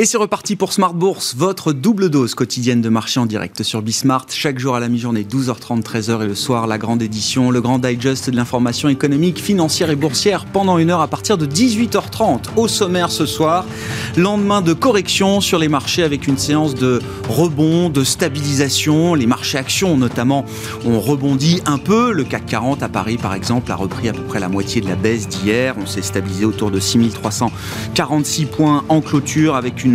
Et c'est reparti pour Smart Bourse, votre double dose quotidienne de marché en direct sur Bismart. Chaque jour à la mi-journée, 12h30, 13h et le soir, la grande édition, le grand digest de l'information économique, financière et boursière pendant une heure à partir de 18h30. Au sommaire ce soir, lendemain de correction sur les marchés avec une séance de rebond, de stabilisation. Les marchés actions notamment ont rebondi un peu. Le CAC 40 à Paris par exemple a repris à peu près la moitié de la baisse d'hier. On s'est stabilisé autour de 6346 points en clôture avec une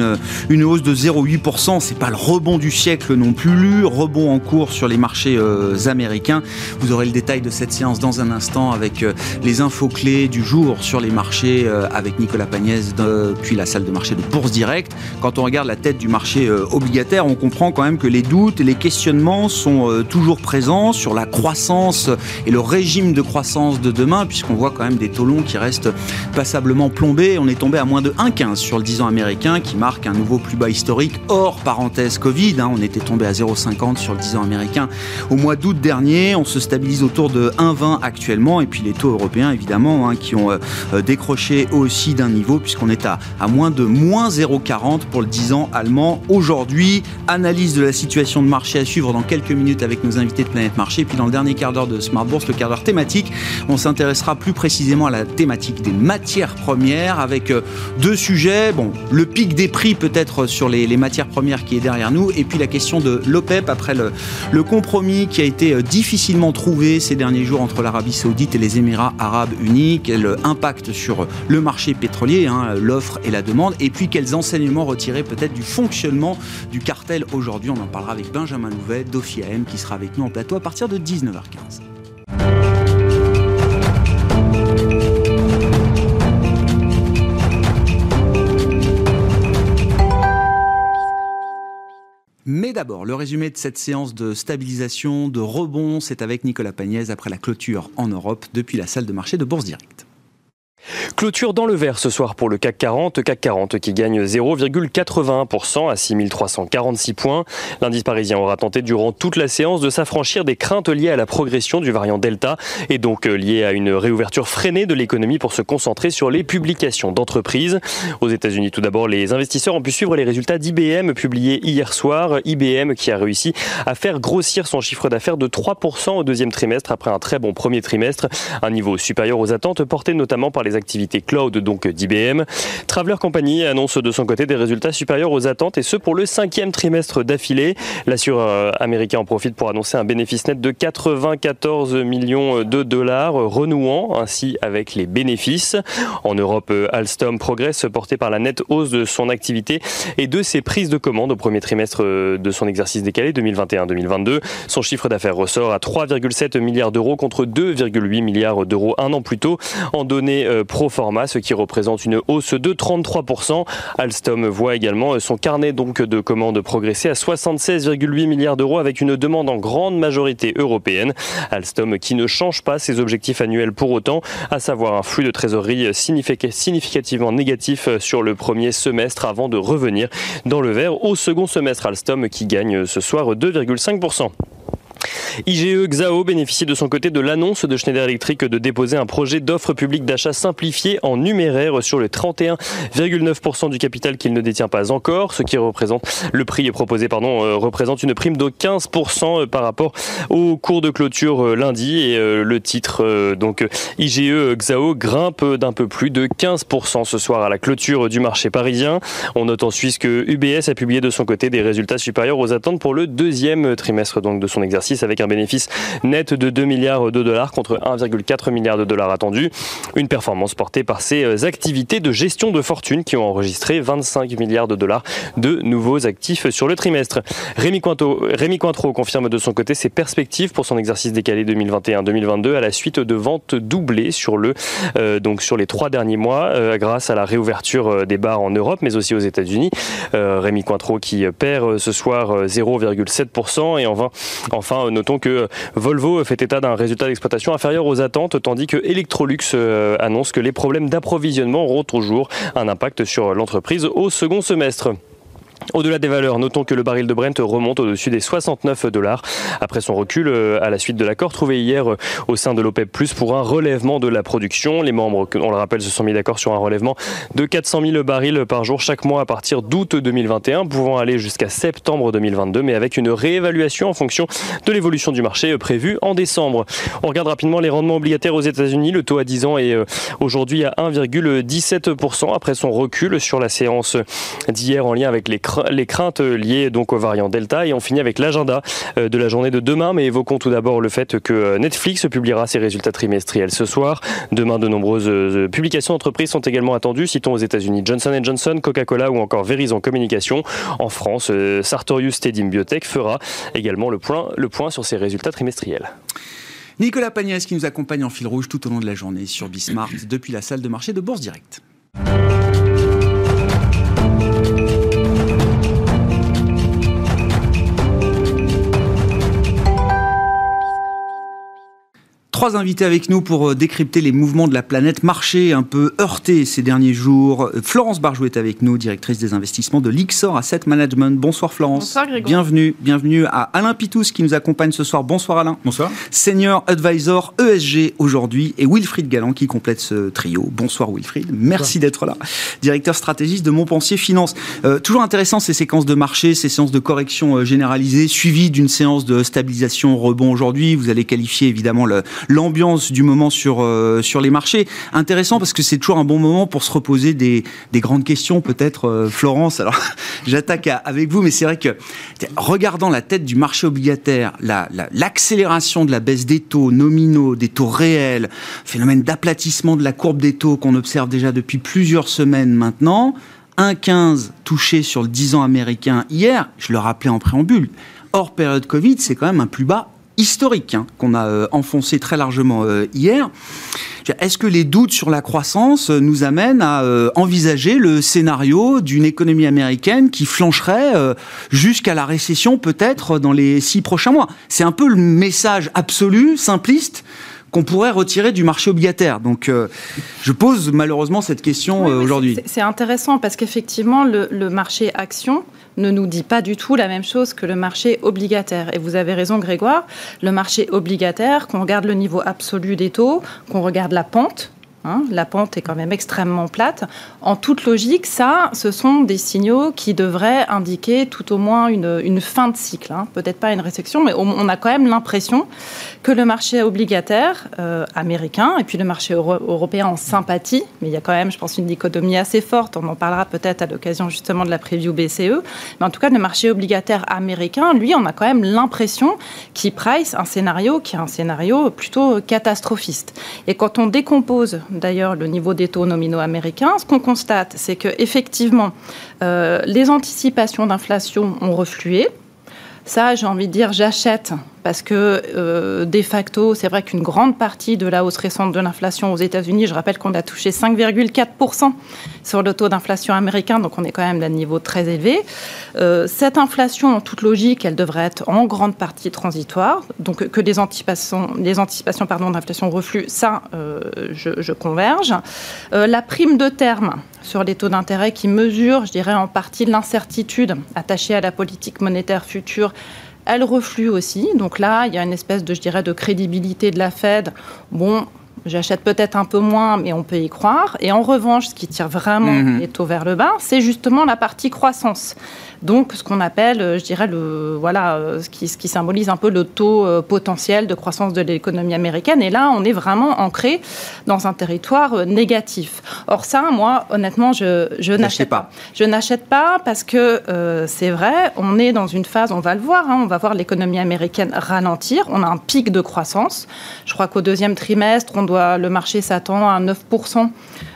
une, hausse de 0,8%. C'est pas le rebond du siècle non plus. Rebond en cours sur les marchés euh, américains. Vous aurez le détail de cette séance dans un instant avec euh, les infos clés du jour sur les marchés euh, avec Nicolas Pagnès depuis la salle de marché de Bourse Direct. Quand on regarde la tête du marché obligataire, on comprend quand même que les doutes et les questionnements sont toujours présents sur la croissance et le régime de croissance de demain, puisqu'on voit quand même des taux longs qui restent passablement plombés. On est tombé à moins de 1,15 sur le 10 ans américain qui marque un nouveau plus bas historique hors parenthèse Covid. Hein. on était tombé à 0,50 sur le 10 ans américain au mois d'août dernier. On se stabilise autour de 1,20 actuellement. Et puis les taux européens, évidemment, hein, qui ont euh, euh, décroché aussi d'un niveau, puisqu'on est à, à moins de moins 0,40 pour le 10 ans allemand aujourd'hui. Analyse de la situation de marché à suivre dans quelques minutes avec nos invités de Planète Marché. Et puis dans le dernier quart d'heure de Smart Bourse, le quart d'heure thématique, on s'intéressera plus précisément à la thématique des matières premières avec euh, deux sujets. Bon, le pic des prix peut-être sur les, matières premières qui est derrière nous, et puis la question de l'OPEP après le, compromis qui a été euh, difficilement trouvé ces derniers jours entre l'Arabie Saoudite et les Émirats Arabes Unis, quel impact sur le marché pétrolier, hein, l'offre et la demande, et puis quels enseignements retirer peut-être du fonctionnement du cartel aujourd'hui. On en parlera avec Benjamin Louvet d'OFIAM qui sera avec nous en plateau à partir de 19h15. Mais d'abord, le résumé de cette séance de stabilisation, de rebond, c'est avec Nicolas Pagnès après la clôture en Europe depuis la salle de marché de Bourse Directe. Clôture dans le vert ce soir pour le CAC 40. CAC 40 qui gagne 0,81% à 6346 points. L'indice parisien aura tenté durant toute la séance de s'affranchir des craintes liées à la progression du variant Delta et donc euh, liées à une réouverture freinée de l'économie pour se concentrer sur les publications d'entreprises. Aux États-Unis, tout d'abord, les investisseurs ont pu suivre les résultats d'IBM publiés hier soir. IBM qui a réussi à faire grossir son chiffre d'affaires de 3% au deuxième trimestre après un très bon premier trimestre, un niveau supérieur aux attentes porté notamment par les activités cloud donc d'IBM. Traveler Company annonce de son côté des résultats supérieurs aux attentes et ce pour le cinquième trimestre d'affilée. L'assureur euh, américain en profite pour annoncer un bénéfice net de 94 millions de dollars, renouant ainsi avec les bénéfices. En Europe, euh, Alstom progresse porté par la nette hausse de son activité et de ses prises de commandes au premier trimestre euh, de son exercice décalé 2021-2022. Son chiffre d'affaires ressort à 3,7 milliards d'euros contre 2,8 milliards d'euros un an plus tôt en données pro forma, ce qui représente une hausse de 33%. Alstom voit également son carnet de commandes progresser à 76,8 milliards d'euros avec une demande en grande majorité européenne. Alstom qui ne change pas ses objectifs annuels pour autant, à savoir un flux de trésorerie significativement négatif sur le premier semestre avant de revenir dans le vert au second semestre. Alstom qui gagne ce soir 2,5%. IGE Xao bénéficie de son côté de l'annonce de Schneider Electric de déposer un projet d'offre publique d'achat simplifié en numéraire sur le 31,9% du capital qu'il ne détient pas encore, ce qui représente le prix proposé pardon euh, représente une prime de 15% euh, par rapport au cours de clôture euh, lundi. Et le titre donc IGE Xao grimpe d'un peu plus de 15% ce soir à la clôture du marché parisien. On note en Suisse que UBS a publié de son côté des résultats supérieurs aux attentes pour le deuxième trimestre donc de son exercice avec un bénéfice net de 2 milliards de dollars contre 1,4 milliard de dollars attendus. Une performance portée par ses activités de gestion de fortune qui ont enregistré 25 milliards de dollars de nouveaux actifs sur le trimestre. Rémi, Cointreau confirme de son côté ses perspectives pour son exercice décalé 2021-2022 à la suite de ventes doublées sur, le, euh, donc sur les trois derniers mois euh, grâce à la réouverture euh, des bars en Europe mais aussi aux États-Unis. Rémi Cointreau qui perd ce soir 0,7% et enfin, enfin notons que Volvo fait état d'un résultat d'exploitation inférieur aux attentes, tandis que Electrolux euh, annonce que les problèmes d'approvisionnement auront toujours un impact sur l'entreprise au second semestre. Au-delà des valeurs, notons que le baril de Brent remonte au-dessus des 69 dollars après son recul euh, à la suite de l'accord trouvé hier euh, au sein de l'OPEP Plus pour un relèvement de la production. Les membres, on le rappelle, se sont mis d'accord sur un relèvement de 400 000 barils par jour chaque mois à partir d'août 2021, pouvant aller jusqu'à septembre 2022, mais avec une réévaluation en fonction de l'évolution du marché euh, prévue en décembre. On regarde rapidement les rendements obligataires aux États-Unis. Le taux à 10 ans est aujourd'hui à 1,17% après son recul sur la séance d'hier en lien avec les les craintes liées donc au variant Delta et on finit avec l'agenda euh, de la journée de demain. Mais évoquons tout d'abord le fait que euh, Netflix publiera ses résultats trimestriels ce soir. Demain, de nombreuses euh, publications d'entreprises sont également attendues. Citons aux États-Unis Johnson Johnson, Coca-Cola ou encore Verizon Communication. En France, Sartorius Tedim Biotech fera également le point, sur ses résultats trimestriels. Nicolas Pagnès qui nous accompagne en fil rouge tout au long de la journée sur Bismart depuis la salle de marché de Bourse Direct. Trois invités avec nous pour euh, décrypter les mouvements de la planète. Marché un peu heurté ces derniers jours. Florence Barjou est avec nous, directrice des investissements de l'Ixor Asset Management. Bonsoir Florence. Bonsoir Grégoire. Bienvenue, bienvenue à Alain Pitous qui nous accompagne ce soir. Bonsoir Alain. Bonsoir. Senior Advisor ESG aujourd'hui et Wilfried Galland qui complète ce trio. Bonsoir Wilfried. Merci d'être là. Directeur stratégiste de Montpensier Finance. Euh, toujours intéressant ces séquences de marché, ces séances de correction euh, généralisée suivies d'une séance de stabilisation rebond aujourd'hui. Vous allez qualifier évidemment le l'ambiance du moment sur, euh, sur les marchés. Intéressant parce que c'est toujours un bon moment pour se reposer des, des grandes questions, peut-être, euh, Florence. Alors, j'attaque avec vous, mais c'est vrai que, regardant la tête du marché obligataire, l'accélération la, de la baisse des taux nominaux, des taux réels, phénomène d'aplatissement de la courbe des taux qu'on observe déjà depuis plusieurs semaines maintenant, 1,15 touché sur le 10 ans américain hier, je le rappelais en préambule, hors période Covid, c'est quand même un plus bas historique hein, qu'on a euh, enfoncé très largement euh, hier. Est-ce que les doutes sur la croissance euh, nous amènent à envisager le scénario d'une économie américaine qui flancherait jusqu'à la récession peut-être dans les six prochains mois? C'est un peu le message absolu, simpliste qu'on pourrait retirer du marché obligataire. Donc, je pose malheureusement cette question aujourd'hui. C'est intéressant parce qu'effectivement, le, le, marché action ne nous dit pas du tout la même chose que le marché obligataire. Et vous avez raison, Grégoire, le marché obligataire, qu'on regarde le niveau absolu des taux, qu'on regarde la pente, Hein, la pente est quand même extrêmement plate. En toute logique, ça, ce sont des signaux qui devraient indiquer tout au moins une, fin de cycle. Hein. Peut-être pas une récession, mais on a quand même l'impression que le marché obligataire euh, américain et puis le marché européen en sympathie, mais il y a quand même, je pense, une dichotomie assez forte. On en parlera peut-être à l'occasion justement de la preview BCE. Mais en tout cas, le marché obligataire américain, lui, on a quand même l'impression qu'il price un scénario qui est un scénario plutôt catastrophiste. Et quand on décompose d'ailleurs le niveau des taux nominaux américains, ce qu'on constate, c'est que effectivement, euh, les anticipations d'inflation ont reflué. Ça, j'ai envie de dire, j'achète parce que euh, de facto, c'est vrai qu'une grande partie de la hausse récente de l'inflation aux États-Unis, je rappelle qu'on a touché 5,4% sur le taux d'inflation américain, donc on est quand même à un niveau très élevé. Euh, cette inflation, en toute logique, elle devrait être en grande partie transitoire, donc que les anticipations, anticipations pardon, d'inflation reflux, ça, euh, je, converge. la prime de terme sur les taux d'intérêt qui mesure, je dirais, en partie l'incertitude attachée à la politique monétaire future elle reflue aussi. Donc là, il y a une espèce de, je dirais, de crédibilité de la Fed. Bon, J'achète peut-être un peu moins, mais on peut y croire. Et en revanche, ce qui tire vraiment mhm. les taux vers le bas, c'est justement la partie croissance. Donc, ce qu'on appelle, euh, je dirais, le, voilà, euh, ce qui, ce qui symbolise un peu le taux euh, potentiel de croissance de l'économie américaine. Et là, on est vraiment ancré dans un territoire négatif. Or, ça, moi, honnêtement, je, je n'achète pas. Je n'achète pas parce que c'est vrai, on est dans une phase, on va le voir, hein, on va voir l'économie américaine ralentir. On a un pic de croissance. Je crois qu'au deuxième trimestre, on doit, le marché s'attend à 9%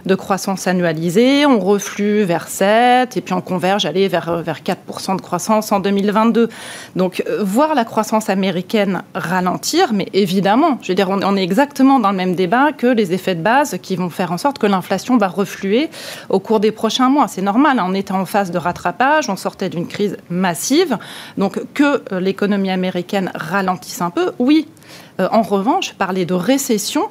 de croissance annualisée. On reflue vers 7 et puis on converge, aller vers, vers 4% de croissance en 2022. Donc, euh, voir la croissance américaine ralentir, mais évidemment, je veux dire, on, est exactement dans le même débat que les effets de base qui vont faire en sorte que l'inflation va refluer au cours des prochains mois. C'est normal, hein. on était en phase de rattrapage, on sortait d'une crise massive. Donc, que euh, l'économie américaine ralentisse un peu, oui. Euh, en revanche, parler de récession,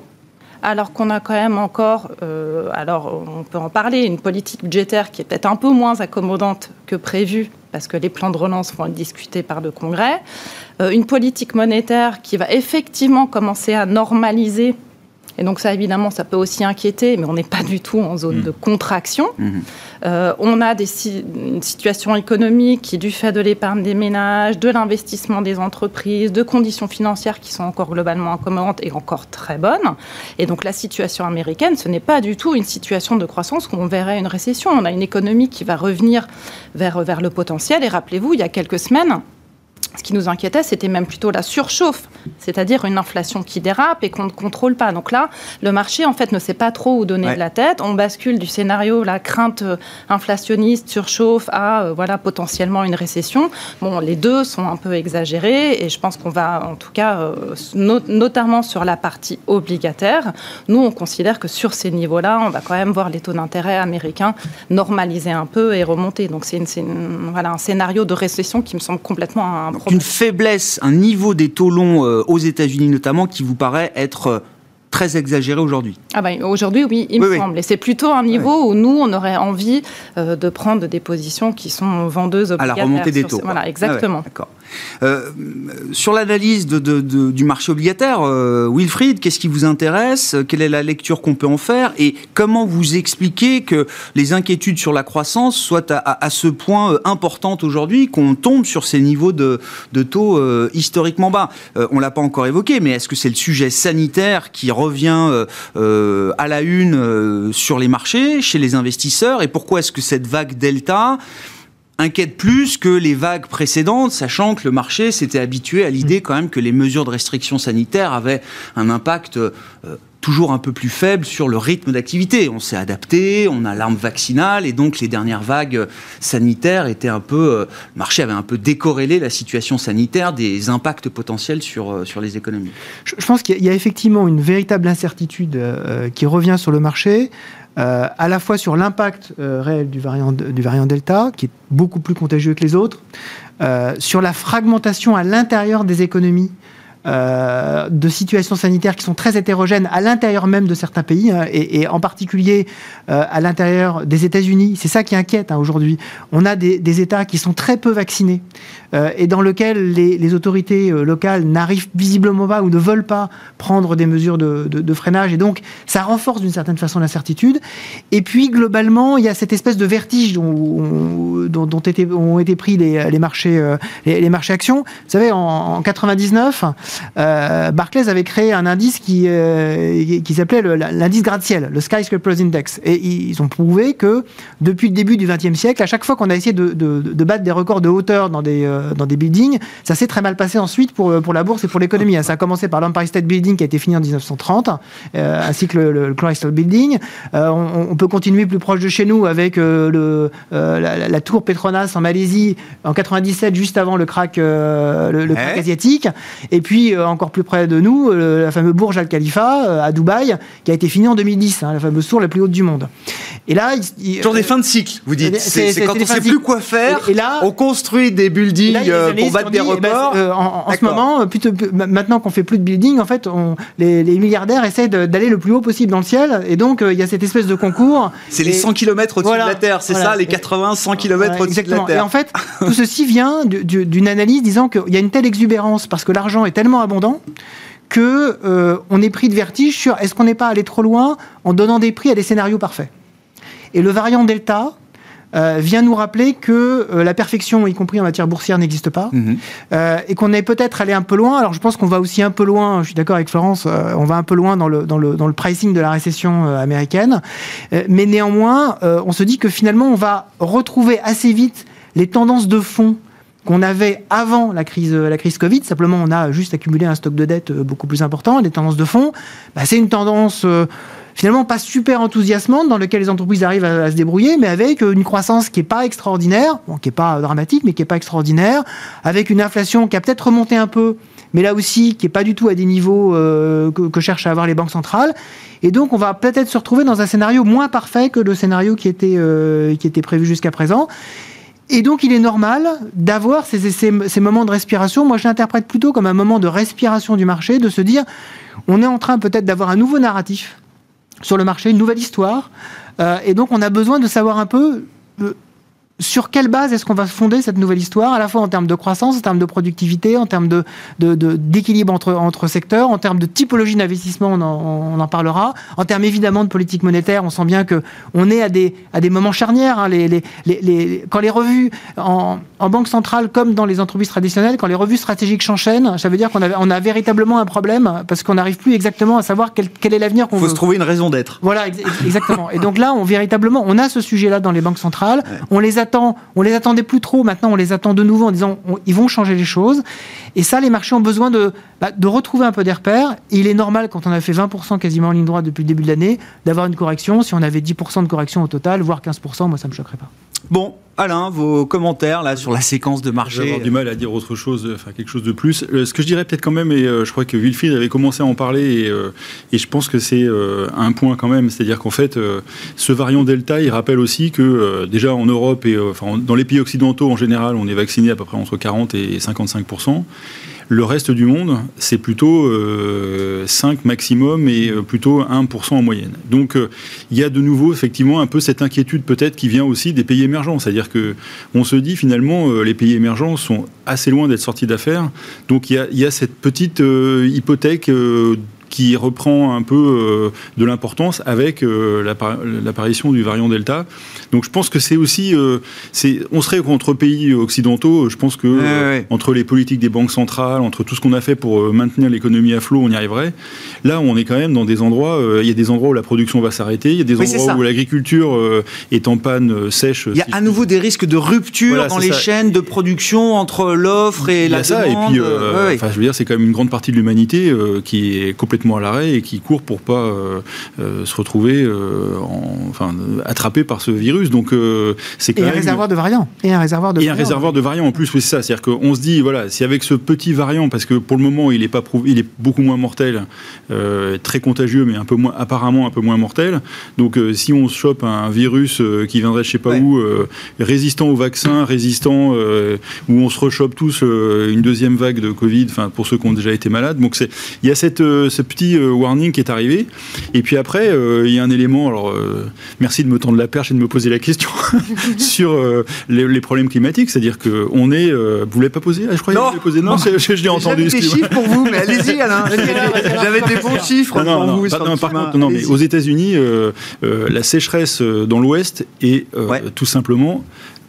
alors qu'on a quand même encore, euh, alors on peut en parler, une politique budgétaire qui est peut-être un peu moins accommodante que prévu, parce que les plans de relance vont être discutés par le Congrès, euh, une politique monétaire qui va effectivement commencer à normaliser et donc ça, évidemment, ça peut aussi inquiéter, mais on n'est pas du tout en zone mmh. de contraction. Mmh. Euh, on a des une situation économique qui, du fait de l'épargne des ménages, de l'investissement des entreprises, de conditions financières qui sont encore globalement incommodantes et encore très bonnes. Et donc la situation américaine, ce n'est pas du tout une situation de croissance où on verrait une récession. On a une économie qui va revenir vers, vers le potentiel. Et rappelez-vous, il y a quelques semaines, ce qui nous inquiétait, c'était même plutôt la surchauffe, c'est-à-dire une inflation qui dérape et qu'on ne contrôle pas. Donc là, le marché, en fait, ne sait pas trop où donner de la tête. On bascule du scénario, la crainte euh, inflationniste, surchauffe, à euh, voilà, potentiellement une récession. Bon, les deux sont un peu exagérés et je pense qu'on va, en tout cas, euh, notamment sur la partie obligataire, nous, on considère que sur ces niveaux-là, on va quand même voir les taux d'intérêt américains normaliser un peu et remonter. Donc c'est voilà, un scénario de récession qui me semble complètement une faiblesse, un niveau des taux longs euh, aux États-Unis notamment qui vous paraît être euh, très exagéré aujourd'hui. Ah ben, aujourd'hui, oui, il me semble. Et c'est plutôt un niveau où nous, on aurait envie euh, de prendre des positions qui sont vendeuses À la remontée des taux. Voilà, exactement. Ah d'accord. Euh, sur l'analyse du marché obligataire, euh, Wilfried, qu'est-ce qui vous intéresse? Quelle est la lecture qu'on peut en faire? Et comment vous expliquez que les inquiétudes sur la croissance soient à, ce point euh, importantes aujourd'hui qu'on tombe sur ces niveaux de, taux historiquement bas? On ne l'a pas encore évoqué, mais est-ce que c'est le sujet sanitaire qui revient à la une sur les marchés, chez les investisseurs? Et pourquoi est-ce que cette vague Delta inquiète plus que les vagues précédentes, sachant que le marché s'était habitué à l'idée quand même que les mesures de restriction sanitaire avaient un impact euh, toujours un peu plus faible sur le rythme d'activité. On s'est adapté, on a l'arme vaccinale et donc les dernières vagues sanitaires étaient un peu, euh, le marché avait un peu décorrélé la situation sanitaire des impacts potentiels sur, euh, sur les économies. Je, pense qu'il y, a effectivement une véritable incertitude qui revient sur le marché. Euh, à la fois sur l'impact euh, réel du variant, Delta, qui est beaucoup plus contagieux que les autres, euh, sur la fragmentation à l'intérieur des économies de situations sanitaires qui sont très hétérogènes à l'intérieur même de certains pays, hein, et, en particulier à l'intérieur des États-Unis. C'est ça qui inquiète hein, aujourd'hui. On a des, États qui sont très peu vaccinés euh, et dans lesquels les, autorités locales n'arrivent visiblement pas ou ne veulent pas prendre des mesures de, freinage. Et donc, ça renforce d'une certaine façon l'incertitude. Et puis, globalement, il y a cette espèce de vertige dont, ont été pris les, marchés, les, marchés actions. Vous savez, en, en 99, euh, Barclays avait créé un indice qui, euh, s'appelait l'indice gratte-ciel, le Skyscrapers Index. Et ils ont prouvé que depuis le début du XXe siècle, à chaque fois qu'on a essayé de, battre des records de hauteur dans des, euh, dans des buildings, ça s'est très mal passé ensuite pour, pour la bourse et pour l'économie. Ça a commencé par l'Empire State Building qui a été fini en 1930, ainsi que le, Crystal Building. On, peut continuer plus proche de chez nous avec le, la, tour Petronas en Malaisie en 97, juste avant le crack, le, crack asiatique. Et puis euh, encore plus près de nous, euh, la fameuse Burj Al Khalifa euh, à Dubaï, qui a été finie en 2010, hein, la fameuse tour la plus haute du monde. Et là, il, toujours des fins de cycle, vous dites. C'est quand on ne sait plus quoi faire. Et, là, on construit des buildings pour battre des eh ben, records. en, ce moment, maintenant qu'on fait plus de buildings, en fait, on, les, milliardaires essaient d'aller le plus haut possible dans le ciel. Et donc, il y a cette espèce de concours. C'est les 100 km au-dessus de la Terre, c'est ça, les 80, 100 km au-dessus de la Terre. Et en fait, tout ceci vient d'une analyse disant qu'il y a une telle exubérance parce que l'argent est tellement abondant que euh, on est pris de vertige sur est-ce qu'on n'est pas allé trop loin en donnant des prix à des scénarios parfaits. Et le variant Delta euh, vient nous rappeler que euh, la perfection, y compris en matière boursière, n'existe pas, mhm. et qu'on est peut-être allé un peu loin. Alors je pense qu'on va aussi un peu loin, je suis d'accord avec Florence, on va un peu loin dans le, dans le, dans le pricing de la récession américaine, mais néanmoins, on se dit que finalement, on va retrouver assez vite les tendances de fond qu'on avait avant la crise, la crise Covid. Simplement, on a juste accumulé un stock de dette euh, beaucoup plus important. Les tendances de fonds, bah, c'est une tendance euh, finalement pas super enthousiasmante dans laquelle les entreprises arrivent à, se débrouiller, mais avec euh, une croissance qui n'est pas extraordinaire, qui n'est pas dramatique, mais qui n'est pas extraordinaire, avec une inflation qui a peut-être remonté un peu, mais là aussi qui n'est pas du tout à des niveaux que, cherchent à avoir les banques centrales. Et donc, on va peut-être se retrouver dans un scénario moins parfait que le scénario qui était, qui était prévu jusqu'à présent. et donc, il est normal d'avoir ces, moments de respiration. Moi, je l'interprète plutôt comme un moment de respiration du marché, de se dire, on est en train peut-être d'avoir un nouveau narratif sur le marché, une nouvelle histoire. Euh, et donc, on a besoin de savoir un peu sur quelle base est-ce qu'on va fonder cette nouvelle histoire, à la fois en termes de croissance, en termes de productivité, en termes de, d'équilibre entre, entre secteurs, en termes de typologie d'investissement, on, on, en parlera, en termes évidemment de politique monétaire, on sent bien que on est à des, à des moments charnières. Hein, les, les, les, quand les revues en, en, banque centrale, comme dans les entreprises traditionnelles, quand les revues stratégiques s'enchaînent, ça veut dire qu'on a, on a véritablement un problème parce qu'on n'arrive plus exactement à savoir quel, quel est l'avenir qu'on veut. Il faut se trouver une raison d'être. Voilà, exactement. Et donc là, on véritablement, on a ce sujet-là dans les banques centrales, ouais. on les a on les attendait plus trop, maintenant on les attend de nouveau en disant ils vont changer les choses. Et ça, les marchés ont besoin de, bah, de retrouver un peu des repères. Il est normal, quand on a fait 20% quasiment en ligne droite depuis le début de l'année, d'avoir une correction. Si on avait 10% de correction au total, voire 15%, moi ça ne me choquerait pas. Bon, Alain, vos commentaires là sur la séquence de marché. J'ai du mal à dire autre chose, enfin quelque chose de plus. Euh, ce que je dirais peut-être quand même, et euh, je crois que Wilfried avait commencé à en parler, et, euh, et je pense que c'est euh, un point quand même, c'est-à-dire qu'en fait, euh, ce variant Delta, il rappelle aussi que euh, déjà en Europe et enfin, dans les pays occidentaux en général, on est vacciné à peu près entre 40 et 55 le reste du monde, c'est plutôt euh, 5 maximum et euh, plutôt 1% en moyenne. Donc euh, il y a de nouveau effectivement un peu cette inquiétude peut-être qui vient aussi des pays émergents. C'est-à-dire que on se dit finalement euh, les pays émergents sont assez loin d'être sortis d'affaires. Donc il y a, cette petite hypothèque qui reprend un peu euh, de l'importance avec euh, l'apparition du variant Delta. Donc je pense que c'est aussi, euh, on serait contre pays occidentaux. Je pense que ouais, ouais. entre les politiques des banques centrales, entre tout ce qu'on a fait pour maintenir l'économie à flot, on y arriverait. Là, on est quand même dans des endroits. Il y a des endroits où la production va s'arrêter. Il y a des oui, endroits où l'agriculture est en panne sèche. Il y a si à nouveau des risques de rupture voilà, dans les ça. chaînes de production entre l'offre et la ça, demande. Et puis, ouais, enfin, je veux dire, c'est quand même une grande partie de l'humanité qui est complètement à l'arrêt et qui court pour pas euh, euh, se retrouver euh, en, enfin, attrapé par ce virus. Donc c'est quand et même un réservoir de variants. Et un réservoir de et variants. un réservoir de variants en plus. Oui, c'est ça. C'est-à-dire qu'on se dit voilà, si avec ce petit variant, parce que pour le moment il est pas prouvé, il est beaucoup moins mortel, très contagieux, mais un peu moins apparemment un peu moins mortel. Donc si on se chope un virus qui viendrait je sais pas ouais. où, résistant au vaccin, résistant où on se rechoppe tous une deuxième vague de Covid, enfin pour ceux qui ont déjà été malades. Donc il y a cette ce petit warning qui est arrivé. Et puis après, euh, il y a un élément, alors euh, merci de me tendre la perche et de me poser la question sur euh, les, les, problèmes climatiques, c'est-à-dire qu'on est. vous ne l'avez pas posé ah, Je croyais non. que vous posé. Non, je, je l'ai entendu. J'avais des chiffres pour vous, mais allez-y, Alain. J'avais des bons chiffres non, pour non, vous. Pas, non, par contre, non, mais aux États-Unis, la sécheresse dans l'Ouest est ouais. tout simplement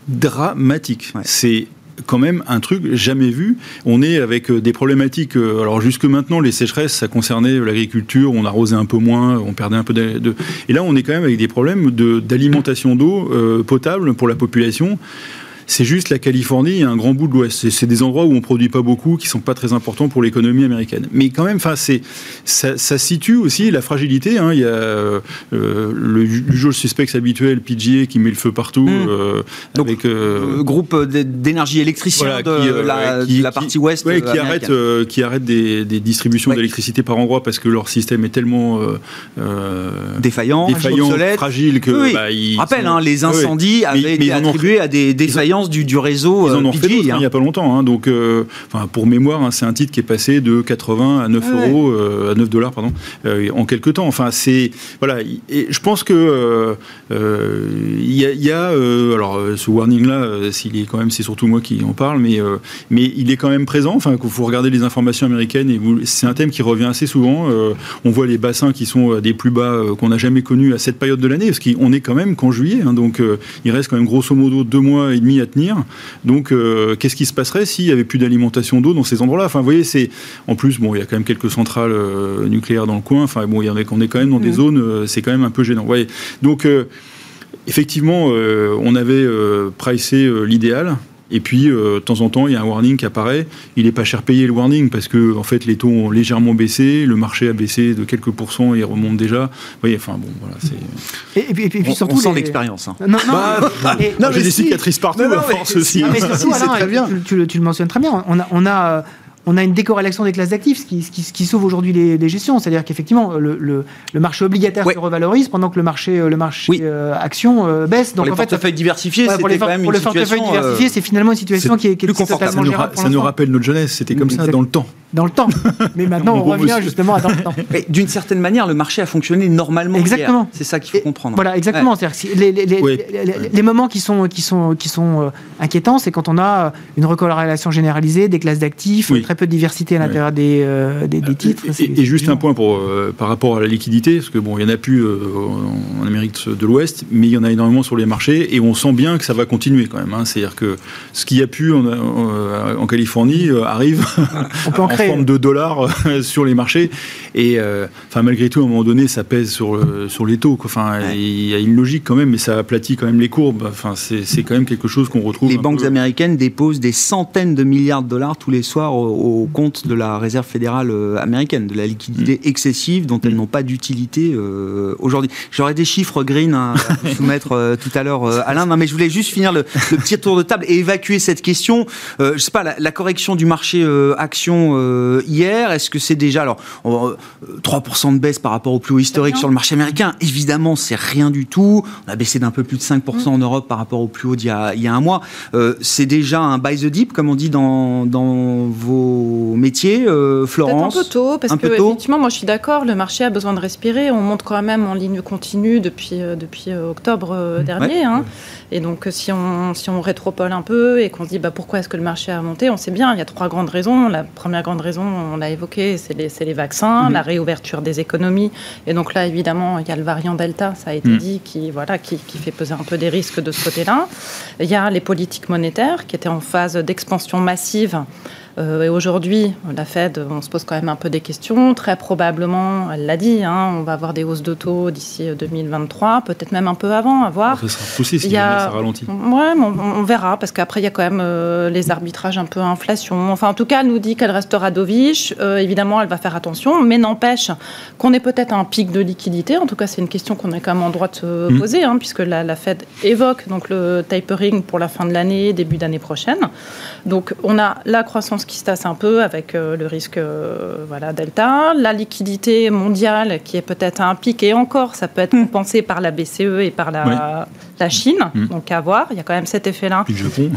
dramatique. Ouais. C'est quand même un truc jamais vu. On est avec des problématiques. Alors jusque maintenant, les sécheresses, ça concernait l'agriculture, on arrosait un peu moins, on perdait un peu de. de... Et là, on est quand même avec des problèmes d'alimentation d'eau euh, potable pour la population c'est juste la Californie et un grand bout de l'Ouest. C'est des endroits où on produit pas beaucoup, qui sont pas très importants pour l'économie américaine. Mais quand même, enfin, c'est ça, ça, situe aussi la fragilité. Hein. Il y a euh, le usual suspect habituel, PGA, qui met le feu partout. Mmh. Euh, Donc, avec euh, groupe d'énergie électricien voilà, de, qui, la, qui, de la partie ouest. Ouais, qui arrête, qui arrête des, des distributions ouais. d'électricité par endroit parce que leur système est tellement défaillant, défaillant obsolète. fragile que. Oui, oui. Bah, ils sont... hein, les incendies avaient mais, été attribués ont... à des défaillances du, du, réseau. Ils en ont PG, fait d'autres hein. il n'y a pas longtemps. Hein, donc, euh, pour mémoire, hein, c'est un titre qui est passé de 80 à 9 Ah ouais. euros, euh, à 9 dollars, pardon, euh, en quelques temps. Enfin, c'est voilà. Et je pense que il y a, y a alors ce warning là, s'il est quand même, c'est surtout moi qui en parle, mais mais il est quand même présent. Enfin, qu'il faut regarder les informations américaines et c'est un thème qui revient assez souvent. on voit les bassins qui sont des plus bas qu'on n'a jamais connus à cette période de l'année, parce qu'on est quand même qu'en juillet, hein, donc il reste quand même grosso modo deux mois et demi à tenir. Donc, euh, qu'est-ce qui se passerait s'il n'y avait plus d'alimentation d'eau dans ces endroits-là? Enfin, vous voyez, c'est en plus, bon, il y a quand même quelques centrales euh, nucléaires dans le coin. Enfin, bon, il y en a qu'on est quand même dans des mmh. zones, euh, c'est quand même un peu gênant. Vous voyez. Donc, effectivement, on avait pricé l'idéal. Et puis, euh, de temps en temps, il y a un warning qui apparaît. Il n'est pas cher payé le warning parce que, en fait, les taux ont légèrement baissé, le marché a baissé de quelques pourcents et remonte déjà. Vous voyez, enfin bon, voilà. Et, et, puis, et puis on, surtout, on sent les... l'expérience. Hein. Non, non, bah, et, non j'ai des si. cicatrices partout, non, non, à force mais, aussi. Mais surtout, Alain, très bien. Tu, tu, tu, le mentionnes très bien. On a, on a on a une décorrélation des classes d'actifs, ce qui, ce qui, ce qui sauve aujourd'hui les, les gestions. C'est-à-dire qu'effectivement, le, le, le marché obligataire Ouais. se revalorise pendant que le marché, le marché Oui. euh, action euh, baisse. Pour Donc les en fait, portefeuilles diversifiés, Ouais, pour c'était les, quand même pour une le portefeuille diversifié, euh, c'est finalement une situation qui est, qui est plus confortable. Ça nous, gérable ra- pour ça nous l'instant. rappelle notre jeunesse, c'était comme ça Exact. dans le temps. Dans le temps. Mais maintenant, on revient monsieur. justement à dans le temps. mais d'une certaine manière, le marché a fonctionné normalement. hier. Exactement. C'est ça qu'il faut Et comprendre. Voilà, exactement. C'est-à-dire que si- les, les, les, Oui. les- les- les moments qui sont, qui sont, qui sont euh, inquiétants, c'est quand on a euh, une recorrélation généralisée, des classes d'actifs, Oui. très peu de diversité à l'intérieur des, euh, des, des titres. Et- C'est- Et, et juste un point pour, euh, par rapport à la liquidité, parce que bon, il y en a plus euh, en Amérique de l'Ouest, mais il y en a énormément sur les marchés, et on sent bien que ça va continuer quand même. hein. C'est-à-dire que ce qu'il y a pu en, en Californie euh, arrive On peut en forme de dollars euh, sur les marchés, et euh, enfin malgré tout, à un moment donné, ça pèse sur, le- sur les taux. quoi. Enfin, Ouais. il y a une logique quand même, mais ça aplatit quand même les courbes. Enfin, c'est c'est quand même quelque chose qu'on retrouve. Les banques peu- américaines déposent des centaines de milliards de dollars tous les soirs au, au compte de la réserve fédérale euh, américaine, de la liquidité excessive dont elles n'ont pas d'utilité euh, aujourd'hui. J'aurais des chiffres green à vous soumettre euh, tout à l'heure, euh, Alain. Non, mais je voulais juste finir le, le petit tour de table et évacuer cette question. Euh, je sais pas, la, la correction du marché euh, action euh, hier, est-ce que c'est déjà alors on- euh, 3% de baisse par rapport au plus haut historique sur le marché américain Évidemment, c'est rien du tout. On a baissé d'un peu plus de 5% en Europe par rapport au plus haut d'il y a, il y a un mois. Euh, c'est déjà un buy the deep, comme on dit dans, dans vos métiers, euh, Florence. un peu tôt, parce un que tôt. effectivement, moi je suis d'accord, le marché a besoin de respirer. On monte quand même en ligne continue depuis, depuis octobre euh, dernier. hein. Et donc, si on, si on rétropole un peu et qu'on se dit bah, pourquoi est-ce que le marché a monté, on sait bien, il y a trois grandes raisons. La première grande raison, on l'a évoqué, c'est les, les vaccins, Mhm. la réouverture des économies. Et donc là, évidemment, il y a le variant Delta, ça a été Mhm. dit, qui, voilà, qui, qui fait peser un peu des risques de ce côté-là. Il y a les politiques monétaires qui étaient en phase d'expansion massive. Euh, et aujourd'hui, la Fed, on se pose quand même un peu des questions. Très probablement, elle l'a dit, hein, on va avoir des hausses de taux d'ici euh, 2023, peut-être même un peu avant, à voir. Ça sera poussé si Il y a- ça ralentit. Ouais, on, on verra, parce qu'après, il y a quand même euh, les arbitrages un peu inflation. Enfin, en tout cas, elle nous dit qu'elle restera dovish. Euh, évidemment, elle va faire attention, mais n'empêche qu'on ait peut-être un pic de liquidité. En tout cas, c'est une question qu'on est quand même en droit de se Mm. poser, hein, puisque la, la Fed évoque donc, le tapering pour la fin de l'année, début d'année prochaine. Donc, on a la croissance qui se tasse un peu avec euh, le risque euh, voilà, Delta, la liquidité mondiale qui est peut-être à un pic, et encore, ça peut être compensé par la BCE et par la, la Chine. Mm. Donc, à voir. Il y a quand même cet effet-là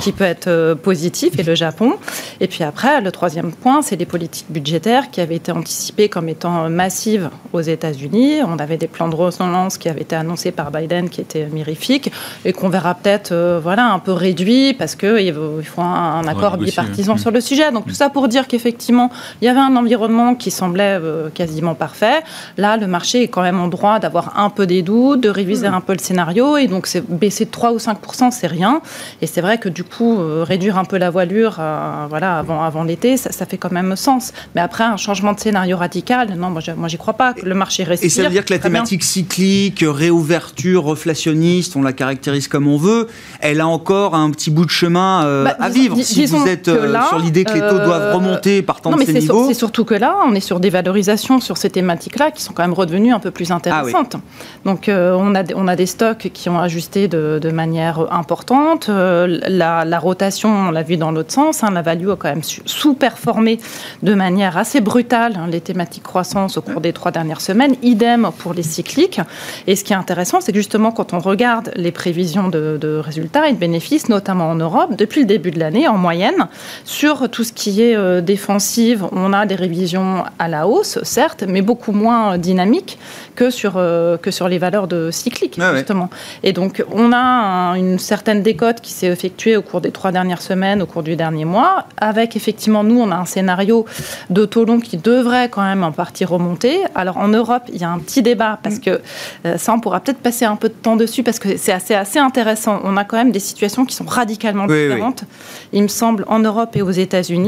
qui peut être euh, positif, et le Japon. Et puis après, le troisième point, c'est les politiques budgétaires qui avaient été anticipées comme étant massives aux États-Unis. On avait des plans de relance qui avaient été annoncés par Biden qui étaient mirifiques et qu'on verra peut-être euh, voilà, un peu réduits parce qu'il faut un, un accord bipartisan sur le sujet. Donc tout ça pour dire qu'effectivement, il y avait un environnement qui semblait euh, quasiment parfait. Là, le marché est quand même en droit d'avoir un peu des doutes, de réviser un peu le scénario. Et donc, c'est baisser de 3 ou 5% c'est rien. Et c'est vrai que du coup, euh, réduire un peu la voilure euh, voilà, avant, avant l'été, ça, ça fait quand même sens. Mais après, un changement de scénario radical, non, moi, je- j'y crois pas. Que le marché respire. Et ça veut dire que la bien. thématique cyclique, réouverture, reflationniste, on la caractérise comme on veut, elle a encore un petit bout de chemin Bah, à vivre. si vous êtes là, sur l'idée que taux euh, doivent remonter partant Non, de ces niveaux. c'est surtout que là, on est sur des valorisations sur ces thématiques-là qui sont quand même redevenues un peu plus intéressantes. Donc, euh, on, a, des- on a des stocks qui ont ajusté de, de manière importante. Euh, la, la rotation, on l'a vu dans l'autre sens. hein, la value a quand même sous-performé de manière assez brutale hein, les thématiques croissance au cours des trois dernières semaines. Idem pour les cycliques. Et ce qui est intéressant, c'est que justement, quand on regarde les prévisions de, de résultats et de bénéfices, notamment en Europe, depuis le début de l'année, en moyenne, sur tout ce qui est euh, défensive, on a des révisions à la hausse, certes, mais beaucoup moins euh, dynamiques que sur, euh, que sur les valeurs de cycliques, ouais. justement. Et donc, on a un- une certaine décote qui s'est effectuée au cours des trois dernières semaines, au cours du dernier mois, avec effectivement, nous, on a un scénario de taux long qui devrait quand même en partie remonter. Alors, en Europe, il y a un petit débat, parce que euh, ça, on pourra peut-être passer un peu de temps dessus, parce que c'est assez, assez intéressant. On a quand même des situations qui sont radicalement Oui, oui. différentes, il me semble, en Europe et aux États-Unis.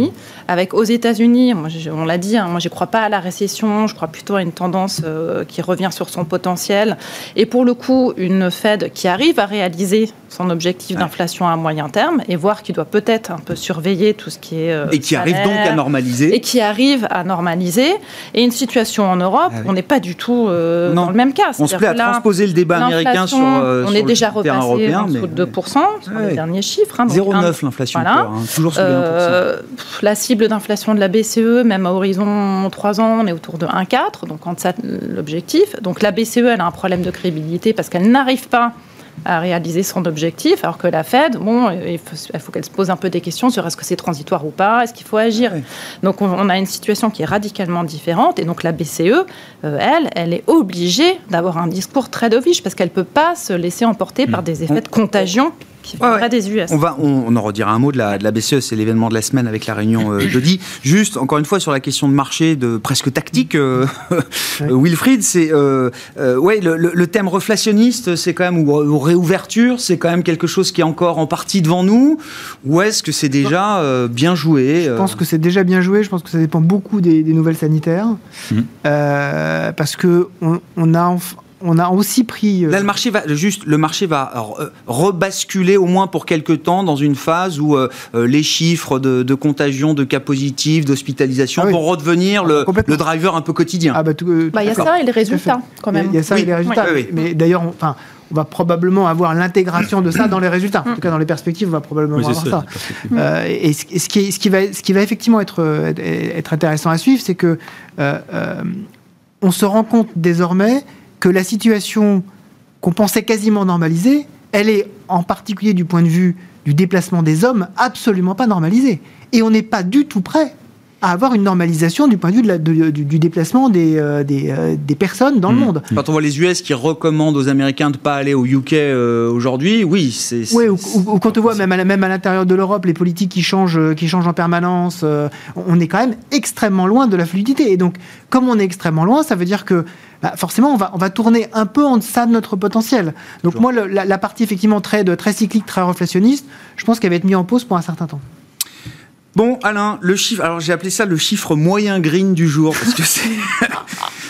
Avec aux États-Unis, on l'a dit, hein, moi, je ne crois pas à la récession, je crois plutôt à une tendance euh, qui revient sur son potentiel. Et pour le coup, une Fed qui arrive à réaliser son objectif d'inflation à moyen terme et voir qu'il doit peut-être un peu surveiller tout ce qui est. euh, Et qui arrive donc à normaliser. et qui arrive à normaliser. Et une situation en Europe, Ah oui. on n'est pas du tout euh, dans le même cas. On se plaît à là, transposer le débat américain sur, on sur est le déjà repassé européen. en dessous mais- de 2% sur Ouais. les derniers chiffres. hein, donc un- 0,9 l'inflation, voilà. hein, toujours sous les 1%. La cible d'inflation de la BCE, même à horizon 3 ans, on est autour de 1,4, donc en deçà de l'objectif. Donc la BCE, elle a un problème de crédibilité parce qu'elle n'arrive pas à réaliser son objectif, alors que la Fed, bon, il faut, qu'elle se pose un peu des questions sur est-ce que c'est transitoire ou pas, est-ce qu'il faut agir. Donc on, a une situation qui est radicalement différente, et donc la BCE, euh, elle, elle est obligée d'avoir un discours très dovish, parce qu'elle ne peut pas se laisser emporter par mm. des effets de contagion des US. On, va, on, en redira un mot de la, de la BCE, c'est l'événement de la semaine avec la réunion euh, jeudi. Juste, encore une fois, sur la question de marché, de presque tactique, euh, Wilfried, c'est euh, ouais, le, thème reflationniste, c'est quand même, ou, réouverture, c'est quand même quelque chose qui est encore en partie devant nous, ou est-ce que c'est déjà bien joué Je pense que c'est déjà bien joué, je pense que ça dépend beaucoup des, nouvelles sanitaires, mmh. parce que on, on a on a aussi pris. Euh, Là, le marché va juste, le marché va euh, rebasculer au moins pour quelques temps dans une phase où euh, les chiffres de, contagion, de cas positifs, d'hospitalisation ah vont redevenir le, driver un peu quotidien. Ah bah, bah, il y a ça et les résultats quand même. Il y a ça et les résultats. Mais d'ailleurs, enfin on va probablement avoir l'intégration de ça dans les résultats. En tout cas, dans les perspectives, on va probablement avoir ça. et ce, qui, ce, qui va, ce qui va effectivement être, être intéressant à suivre, c'est que on se rend compte désormais que la situation qu'on pensait quasiment normalisée, elle est en particulier du point de vue du déplacement des hommes absolument pas normalisée. Et on n'est pas du tout prêt à avoir une normalisation du point de vue du, déplacement des, euh, euh, des, personnes dans le hmm. monde. Quand on voit les US qui recommandent aux Américains de ne pas aller au UK euh, aujourd'hui, oui, c'est... Oui, ou, quand on voit même à, même à l'intérieur de l'Europe les politiques qui changent, qui changent en permanence, on est quand même extrêmement loin de la fluidité. Et donc, comme on est extrêmement loin, ça veut dire que bah, forcément, on va, on va tourner un peu en deçà de notre potentiel. Donc moi, la, partie effectivement très, de, très cyclique, très réflationniste, je pense qu'elle va être mise en pause pour un certain temps. Bon, Alain, le chiffre, alors j'ai appelé ça le chiffre moyen green du jour, parce que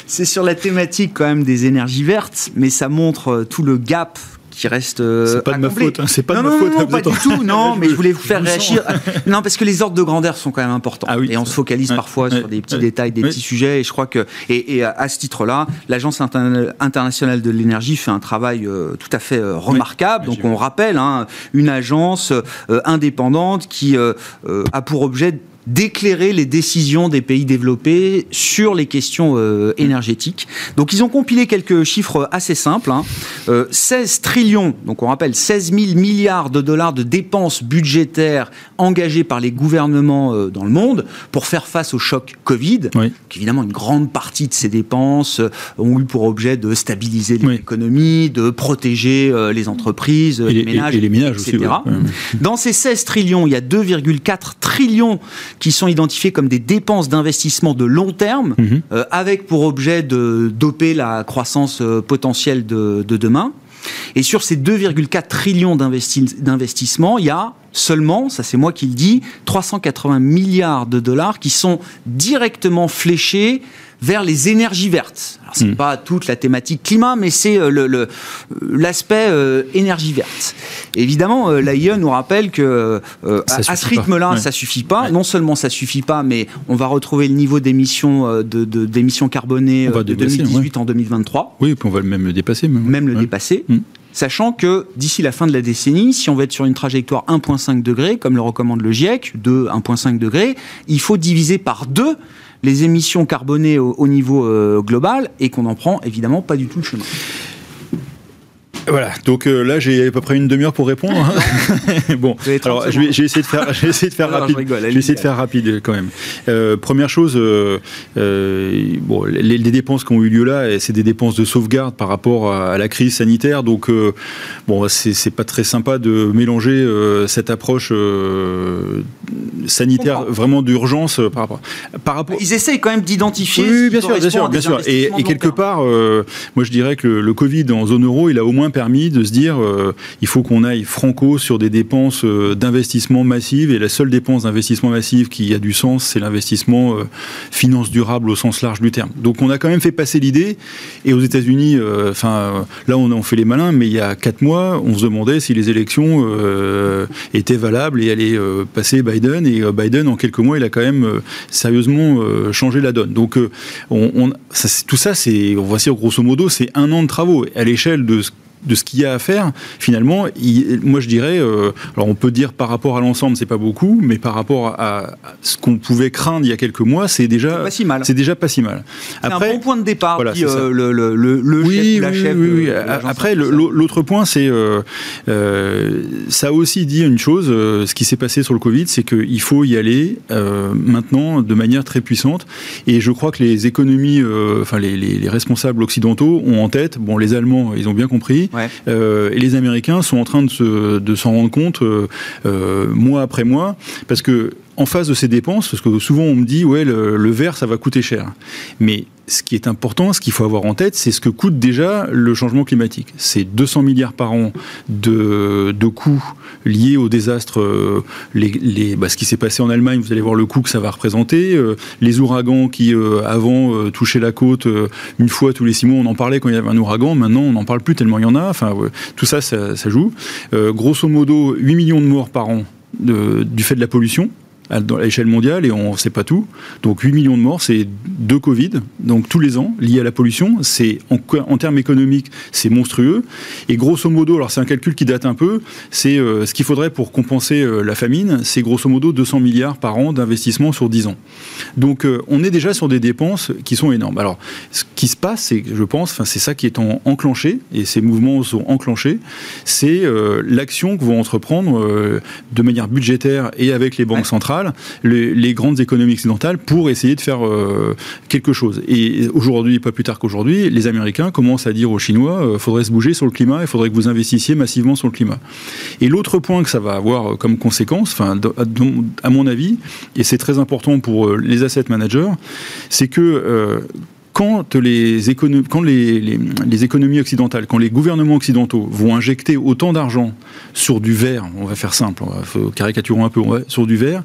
c'est sur la thématique quand même des énergies vertes, mais ça montre euh, tout le gap qui reste. Euh, c'est pas de ma faute. Hein, c'est pas non, de ma faute. Non, pas du tout. Non, mais je voulais vous faire réagir. non, parce que les ordres de grandeur sont quand même importants. Ah et on se focalise parfois sur des petits détails, des petits sujets. Et je crois que, et, à ce titre-là, l'Agence internationale de l'énergie fait un travail euh, tout à fait euh, remarquable. Donc on rappelle, hein, une agence indépendante qui a pour objet d'éclairer les décisions des pays développés sur les questions euh, énergétiques. Donc ils ont compilé quelques chiffres assez simples. 16 hein. euh, trillions, donc on rappelle 16 000 milliards de dollars de dépenses budgétaires engagées par les gouvernements euh, dans le monde pour faire face au choc Covid. Oui. Évidemment, une grande partie de ces dépenses ont eu pour objet de stabiliser l'économie, de protéger les entreprises, les, ménages, et, les ménages etc. Aussi, Dans ces 16 trillions, il y a 2,4 trillions qui sont identifiés comme des dépenses d'investissement de long terme, mhm. euh, avec pour objet de doper la croissance euh, potentielle de, demain. Et sur ces 2,4 trillions d'investissements, il y a seulement, ça c'est moi qui le dis, 380 milliards de dollars qui sont directement fléchés vers les énergies vertes. Alors c'est hmm. pas toute la thématique climat, mais c'est euh, le, l'aspect euh, énergie verte. évidemment, euh, l'AIE nous rappelle que à, ce rythme-là, ça suffit pas. Non seulement ça suffit pas, mais on va retrouver le niveau d'émissions de, d'émissions carbonées de 2018 en 2023. Oui, puis on va même le dépasser. Même, le dépasser. Hmm. Sachant que d'ici la fin de la décennie, si on veut être sur une trajectoire 1,5 degré, comme le recommande le GIEC, de 1,5 degré, il faut diviser par deux les émissions carbonées au, niveau euh, global et qu'on n'en prend évidemment pas du tout le chemin. Voilà, donc euh, là j'ai à peu près une demi-heure pour répondre. Hein. bon, alors je vais, essayer de faire, je vais de faire rapide. Je, vais essayer de faire rapide quand même. Euh, première chose, euh, bon, les, dépenses qui ont eu lieu là, c'est des dépenses de sauvegarde par rapport à, la crise sanitaire. Donc bon, c'est pas très sympa de mélanger cette approche sanitaire vraiment d'urgence par rapport, par rapport. Ils essayent quand même d'identifier. Oui, bien sûr, bien sûr, bien sûr. Et, quelque part, moi je dirais que le, le Covid en zone euro, il a au moins permis de se dire euh, il faut qu'on aille franco sur des dépenses euh, d'investissement massives et la seule dépense d'investissement massive qui a du sens, c'est l'investissement euh, finance durable au sens large du terme. Donc on a quand même fait passer l'idée et aux États-Unis, enfin là on, on fait les malins, mais il y a quatre mois, on se demandait si les élections étaient valables et allaient passer Biden et Biden en quelques mois il a quand même sérieusement changé la donne. Donc tout ça c'est, on grosso modo, c'est un an de travaux à l'échelle de de ce qu'il y a à faire, finalement, moi je dirais, euh, alors on peut dire par rapport à l'ensemble, c'est pas beaucoup, mais par rapport à, ce qu'on pouvait craindre il y a quelques mois, c'est déjà pas si mal. C'est déjà pas si mal. Après, un bon point de départ. Voilà, euh, le, le, le, oui, chef, la chef. Oui, Après, l'autre point, c'est euh, euh, ça a aussi dit une chose. Euh, ce qui s'est passé sur le Covid, c'est qu'il faut y aller euh, maintenant de manière très puissante. Et je crois que les économies, enfin les, les, les, responsables occidentaux ont en tête. Bon, les Allemands, ils ont bien compris. Ouais. et les Américains sont en train de s'en rendre compte mois après mois, parce que en face de ces dépenses, parce que souvent on me dit ouais le, le verre ça va coûter cher, mais ce qui est important, ce qu'il faut avoir en tête, c'est ce que coûte déjà le changement climatique. C'est 200 milliards par an de, coûts liés au désastre, euh, les, bah, ce qui s'est passé en Allemagne, vous allez voir le coût que ça va représenter, euh, les ouragans qui euh, avant touchaient la côte une fois tous les six mois, on en parlait quand il y avait un ouragan, maintenant on n'en parle plus tellement il y en a, enfin tout ça, ça, joue. grosso modo, 8 millions de morts par an du fait de la pollution, à l'échelle mondiale et on ne sait pas tout. Donc 8 millions de morts, c'est deux Covid, donc tous les ans, liés à la pollution. C'est en, en, termes économiques, c'est monstrueux. Et grosso modo, alors c'est un calcul qui date un peu, c'est euh, ce qu'il faudrait pour compenser euh, la famine, c'est grosso modo 200 milliards par an d'investissement sur 10 ans. Donc euh, on est déjà sur des dépenses qui sont énormes. Alors ce qui se passe, c'est je pense, c'est ça qui est en, enclenché, et ces mouvements sont enclenchés, c'est l'action que vont entreprendre de manière budgétaire et avec les banques ouais. centrales les, grandes économies occidentales pour essayer de faire euh, quelque chose. Et aujourd'hui, pas plus tard qu'aujourd'hui, les Américains commencent à dire aux Chinois il euh, faudrait se bouger sur le climat, il faudrait que vous investissiez massivement sur le climat. Et l'autre point que ça va avoir comme conséquence, enfin, à mon avis, et c'est très important pour euh, les asset managers, c'est que euh, quand les, économies, occidentales, quand les gouvernements occidentaux vont injecter autant d'argent sur du verre, on va faire simple, on va caricaturons un peu, sur du verre,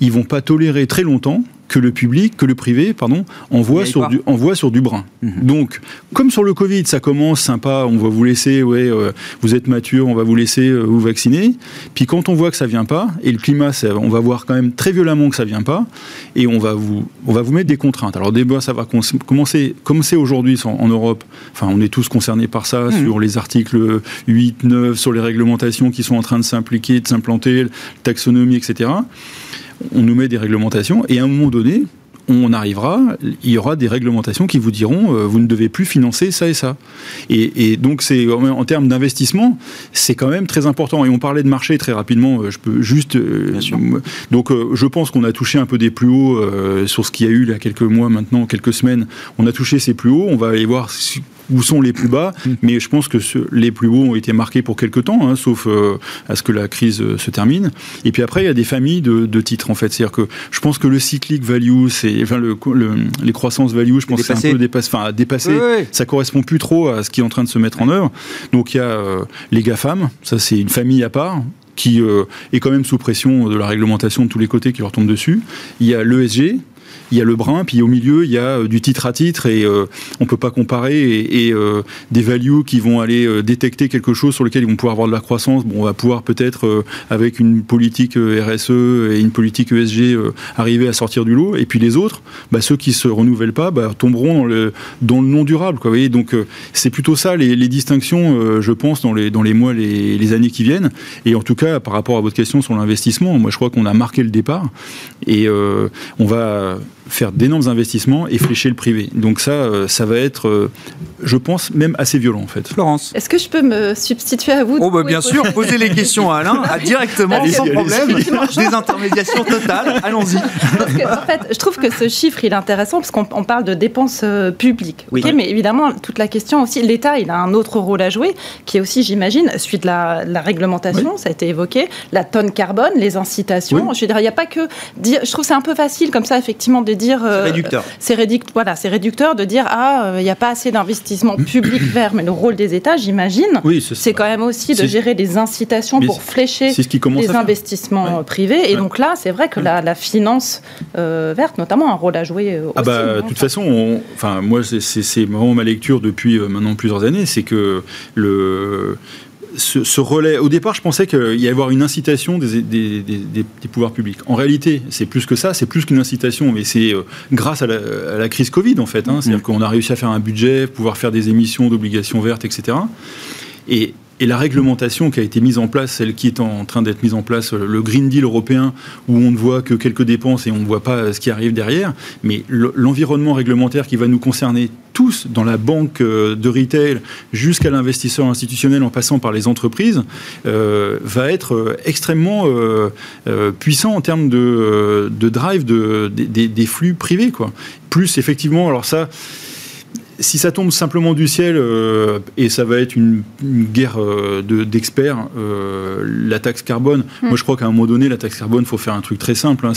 ils vont pas tolérer très longtemps que le public, que le privé, pardon, envoie sur du, envoie sur du brin. Mmh. Donc, comme sur le Covid, ça commence sympa, on va vous laisser, ouais, euh, vous êtes mature, on va vous laisser euh, vous vacciner. Puis quand on voit que ça vient pas, et le climat, ça, on va voir quand même très violemment que ça vient pas, et on va vous, on va vous mettre des contraintes. Alors débat, ça va commencer, comme c'est aujourd'hui en Europe. Enfin, on est tous concernés par ça, mmh. sur les articles 8, 9, sur les réglementations qui sont en train de s'impliquer, de s'implanter, taxonomie, etc on nous met des réglementations et à un moment donné, on arrivera, il y aura des réglementations qui vous diront euh, vous ne devez plus financer ça et ça. Et, et donc c'est en termes d'investissement, c'est quand même très important. Et on parlait de marché très rapidement. Je peux juste euh, donc euh, je pense qu'on a touché un peu des plus hauts euh, sur ce qu'il y a eu là quelques mois maintenant, quelques semaines. On a touché ces plus hauts. On va aller voir où sont les plus bas, mais je pense que ce, les plus hauts ont été marqués pour quelques temps, hein, sauf euh, à ce que la crise euh, se termine. Et puis après, il y a des familles de, de titres en fait. C'est-à-dire que je pense que le cyclic value, c'est enfin le, le, les croissances value, je pense que c'est un peu dépassé. Enfin, dépassé. Oui, oui. Ça correspond plus trop à ce qui est en train de se mettre en œuvre. Donc il y a euh, les GAFAM, ça c'est une famille à part qui euh, est quand même sous pression de la réglementation de tous les côtés qui leur tombe dessus. Il y a l'ESG, il y a le brun, puis au milieu, il y a du titre à titre, et euh, on ne peut pas comparer, et, euh, des values qui vont aller euh, détecter quelque chose sur lequel ils vont pouvoir avoir de la croissance. Bon, on va pouvoir peut-être, euh, avec une politique RSE et une politique ESG, arriver à sortir du lot, et puis les autres, bah, ceux qui ne se renouvellent pas, bah, tomberont dans le, non durable. Vous voyez Donc c'est plutôt ça les, distinctions, je pense, dans les, dans les mois, les, les années qui viennent, et en tout cas, par rapport à votre question sur l'investissement, moi je crois qu'on a marqué le départ, et on va faire d'énormes investissements et flécher le privé. Donc ça, euh, ça va être, euh, je pense, même assez violent en fait. Florence. Est-ce que je peux me substituer à vous Oh bah bien sûr, posez les questions à Alain à directement, sans problème. Des intermédiations totales, allons-y. En fait, je trouve que ce chiffre, il est intéressant parce qu'on parle de dépenses euh, publiques. Oui. Okay, mais évidemment, toute la question aussi, l'État, il a un autre rôle à jouer, qui est aussi, j'imagine, suite de la, la réglementation, oui. ça a été évoqué, la tonne carbone, les incitations. Oui. Je veux dire, il n'y a pas que dire, je trouve c'est un peu facile comme ça, effectivement, de dire euh, réducteur. C'est réduc voilà, c'est réducteur de dire ah il euh, n'y a pas assez d'investissement public vert, mais le rôle des États, j'imagine, oui, c'est quand même aussi de gérer des incitations pour flécher ce qui les investissements ouais. privés. Et ouais. donc là, c'est vrai que la, la finance euh, verte, notamment, a un rôle à jouer. Aussi, ah bah, de toute façon, on, enfin moi c'est vraiment ma lecture depuis euh, maintenant plusieurs années, c'est que le ce, ce, relais, au départ, je pensais qu'il y avoir une incitation des, des, des, des pouvoirs publics. En réalité, c'est plus que ça, c'est plus qu'une incitation, mais c'est euh, grâce à la, à la, crise Covid, en fait. Hein. C'est-à-dire mmh. qu'on a réussi à faire un budget, pouvoir faire des émissions d'obligations vertes, etc. Et et la réglementation qui a été mise en place, celle qui est en train d'être mise en place, le Green Deal européen, où on ne voit que quelques dépenses et on ne voit pas ce qui arrive derrière, mais l'environnement réglementaire qui va nous concerner tous, dans la banque euh, de retail jusqu'à l'investisseur institutionnel en passant par les entreprises, euh, va être euh, extrêmement puissant en termes de, drive de, des, flux privés. Plus effectivement, alors ça si ça tombe simplement du ciel, euh, et ça va être une, guerre euh, d'experts, euh, la taxe carbone, hmm. moi je crois qu'à un moment donné, la taxe carbone, il faut faire un truc très simple. Hein,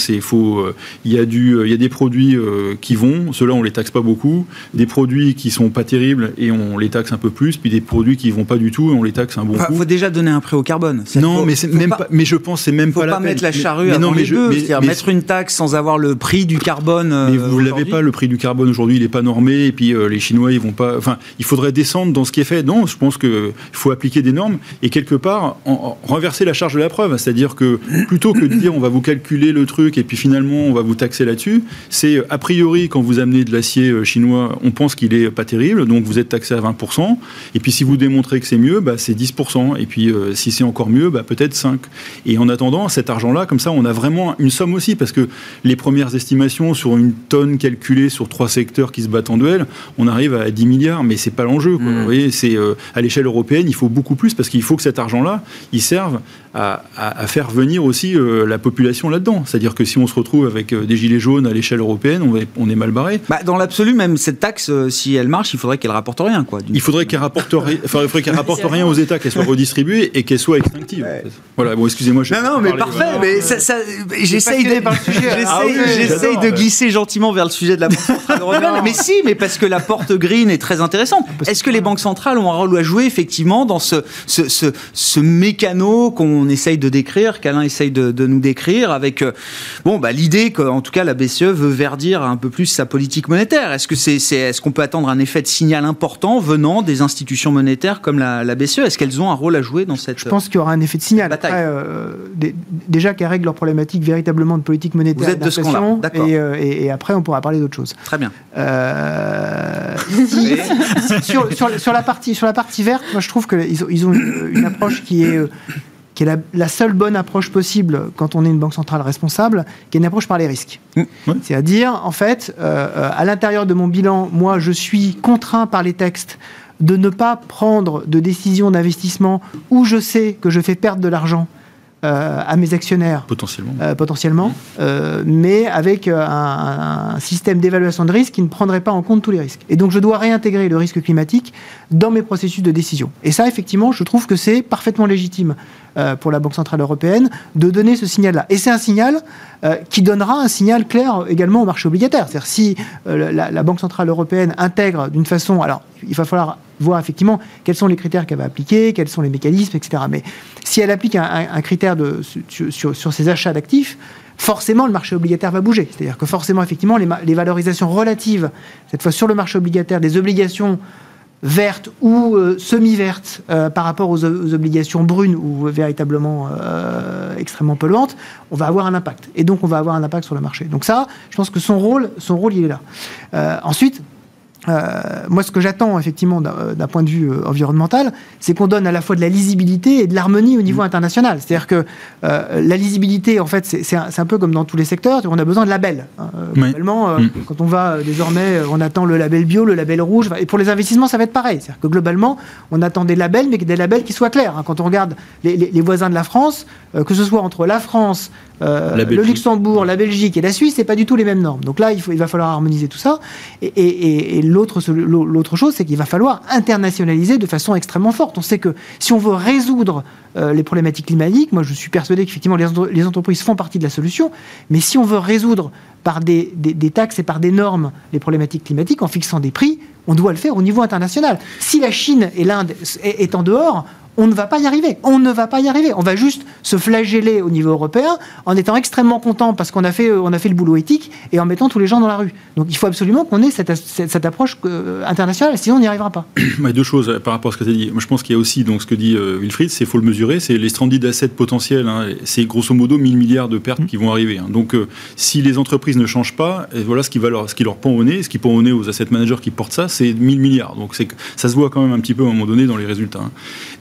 il y, a du, il y a des produits qui vont, ceux-là on les taxe pas beaucoup, des produits qui sont pas terribles et on les taxe un peu plus, puis des produits qui vont pas du tout et on les taxe un bon coup. Il faut déjà donner un prix au carbone. Non, mais, c'est même pas, mais je pense c'est même faut pas, pas mettre la charrue avant les bœufs, c'est-à-dire mettre une taxe sans avoir le prix du carbone. Mais vous l'avez pas, le prix du carbone aujourd'hui, il est pas normé, et puis les Chinois ils vont pas enfin, il faudrait descendre dans ce qui est fait. Non, je pense qu'il faut appliquer des normes et quelque part renverser la charge de la preuve. C'est-à-dire que plutôt que de dire on va vous calculer le truc et puis finalement on va vous taxer là-dessus, c'est a priori quand vous amenez de l'acier euh, chinois, on pense qu'il est pas terrible, donc vous êtes taxé à 20%. Et puis si vous démontrez que c'est mieux, bah, c'est 10%. Et puis euh, si c'est encore mieux, bah, peut-être 5. Et en attendant, cet argent-là, comme ça, on a vraiment une somme aussi parce que les premières estimations sur une tonne calculée sur trois secteurs qui se battent en duel, on arrive à 10 milliards mais c'est pas l'enjeu. Mm. Vous voyez, c'est euh, à l'échelle européenne, il faut beaucoup plus parce qu'il faut que cet argent-là, il serve à, faire venir aussi euh, la population là-dedans. C'est-à-dire que si on se retrouve avec euh, des gilets jaunes à l'échelle européenne, on, est mal barré. Bah, dans l'absolu, même cette taxe, si elle marche, il faudrait qu'elle rapporte rien. Quoi, il faudrait qu'elle rapporte, faudrait qu'elle rapporte rien aux États, qu'elle soit redistribuée et qu'elle soit extinctive. Voilà, bon, excusez-moi. Non, non, mais parfait. Mais ça, ça, j'essaye de, ah j'essaye de glisser gentiment vers le sujet de la Banque centrale européenne. mais si, mais parce que la porte green est très intéressante. Est-ce que les banques centrales ont un rôle à jouer effectivement dans ce, ce, ce, ce mécano qu'on essaye de décrire, qu'Alain essaye de, de, nous décrire, avec euh, bon, bah, l'idée qu'en tout cas la BCE veut verdir un peu plus sa politique monétaire Est-ce que c'est, est, est-ce qu'on peut attendre un effet de signal important venant des institutions monétaires comme la, la BCE Est-ce qu'elles ont un rôle à jouer dans cette Je pense qu'il y aura un effet de signal. Après, euh, déjà qu'elles règlent leurs problématiques véritablement de politique monétaire. Vous êtes de ce d'accord. Et, euh, et, et, après, on pourra parler d'autre chose. Très bien. Euh, sur, sur, la partie, sur la partie verte, moi je trouve qu'ils ont, ils ont une, approche qui est, qui est la, seule bonne approche possible quand on est une banque centrale responsable, qui est une approche par les risques. Mmh, C'est-à-dire, en fait, euh, euh, à l'intérieur de mon bilan, moi je suis contraint par les textes de ne pas prendre de décision d'investissement où je sais que je fais perdre de l'argent euh, à mes actionnaires. Potentiellement. Euh, potentiellement, euh, mais avec un, système d'évaluation de risque qui ne prendrait pas en compte tous les risques. Et donc je dois réintégrer le risque climatique dans mes processus de décision. Et ça, effectivement, je trouve que c'est parfaitement légitime pour la Banque Centrale Européenne de donner ce signal-là. Et c'est un signal qui donnera un signal clair également au marché obligataire. C'est-à-dire si la, Banque Centrale Européenne intègre d'une façon... Alors, il va falloir voir effectivement quels sont les critères qu'elle va appliquer, quels sont les mécanismes, etc. Mais si elle applique un, critère sur, ses achats d'actifs, forcément le marché obligataire va bouger. C'est-à-dire que forcément, effectivement, les, valorisations relatives, cette fois sur le marché obligataire, des obligations vertes ou euh, semi-vertes euh, par rapport aux, obligations brunes ou véritablement euh, extrêmement polluantes, on va avoir un impact. Et donc on va avoir un impact sur le marché. Donc ça, je pense que son rôle, son rôle, il est là. ensuite, euh, moi, ce que j'attends effectivement d'un point de vue euh, environnemental, c'est qu'on donne à la fois de la lisibilité et de l'harmonie au niveau mmh. international. C'est-à-dire que euh, la lisibilité, en fait, c'est un, un, peu comme dans tous les secteurs, on a besoin de labels. Hein. Globalement, mmh. quand on va désormais, on attend le label bio, le label rouge, et pour les investissements, ça va être pareil. C'est-à-dire que globalement, on attend des labels, mais des labels qui soient clairs. Hein. Quand on regarde les, les, les voisins de la France, que ce soit entre la France, euh, le Luxembourg, la Belgique et la Suisse, c'est pas du tout les mêmes normes. Donc là, il, faut, il va falloir harmoniser tout ça. Et, l'autre, l'autre chose, c'est qu'il va falloir internationaliser de façon extrêmement forte. On sait que si on veut résoudre euh, les problématiques climatiques, moi je suis persuadé qu'effectivement les, les, entreprises font partie de la solution, mais si on veut résoudre par des, des, taxes et par des normes les problématiques climatiques en fixant des prix, on doit le faire au niveau international. Si la Chine et l'Inde est, en dehors, on ne va pas y arriver. On ne va pas y arriver. On va juste se flageller au niveau européen en étant extrêmement content parce qu'on a fait, on a fait le boulot éthique et en mettant tous les gens dans la rue. Donc il faut absolument qu'on ait cette, cette, approche euh, internationale, sinon on n'y arrivera pas. deux choses euh, par rapport à ce que tu as dit. Moi, je pense qu'il y a aussi donc, ce que dit euh, Wilfried, c'est faut le mesurer, c'est les stranded assets potentiels. Hein, c'est grosso modo 1000 milliards de pertes mm. qui vont arriver. Hein. Donc si les entreprises ne changent pas, et voilà ce qui, va leur, ce qui leur pend au nez, ce qui pend au nez aux asset managers qui portent ça, c'est 1000 milliards. Donc ça se voit quand même un petit peu à un moment donné dans les résultats. Hein.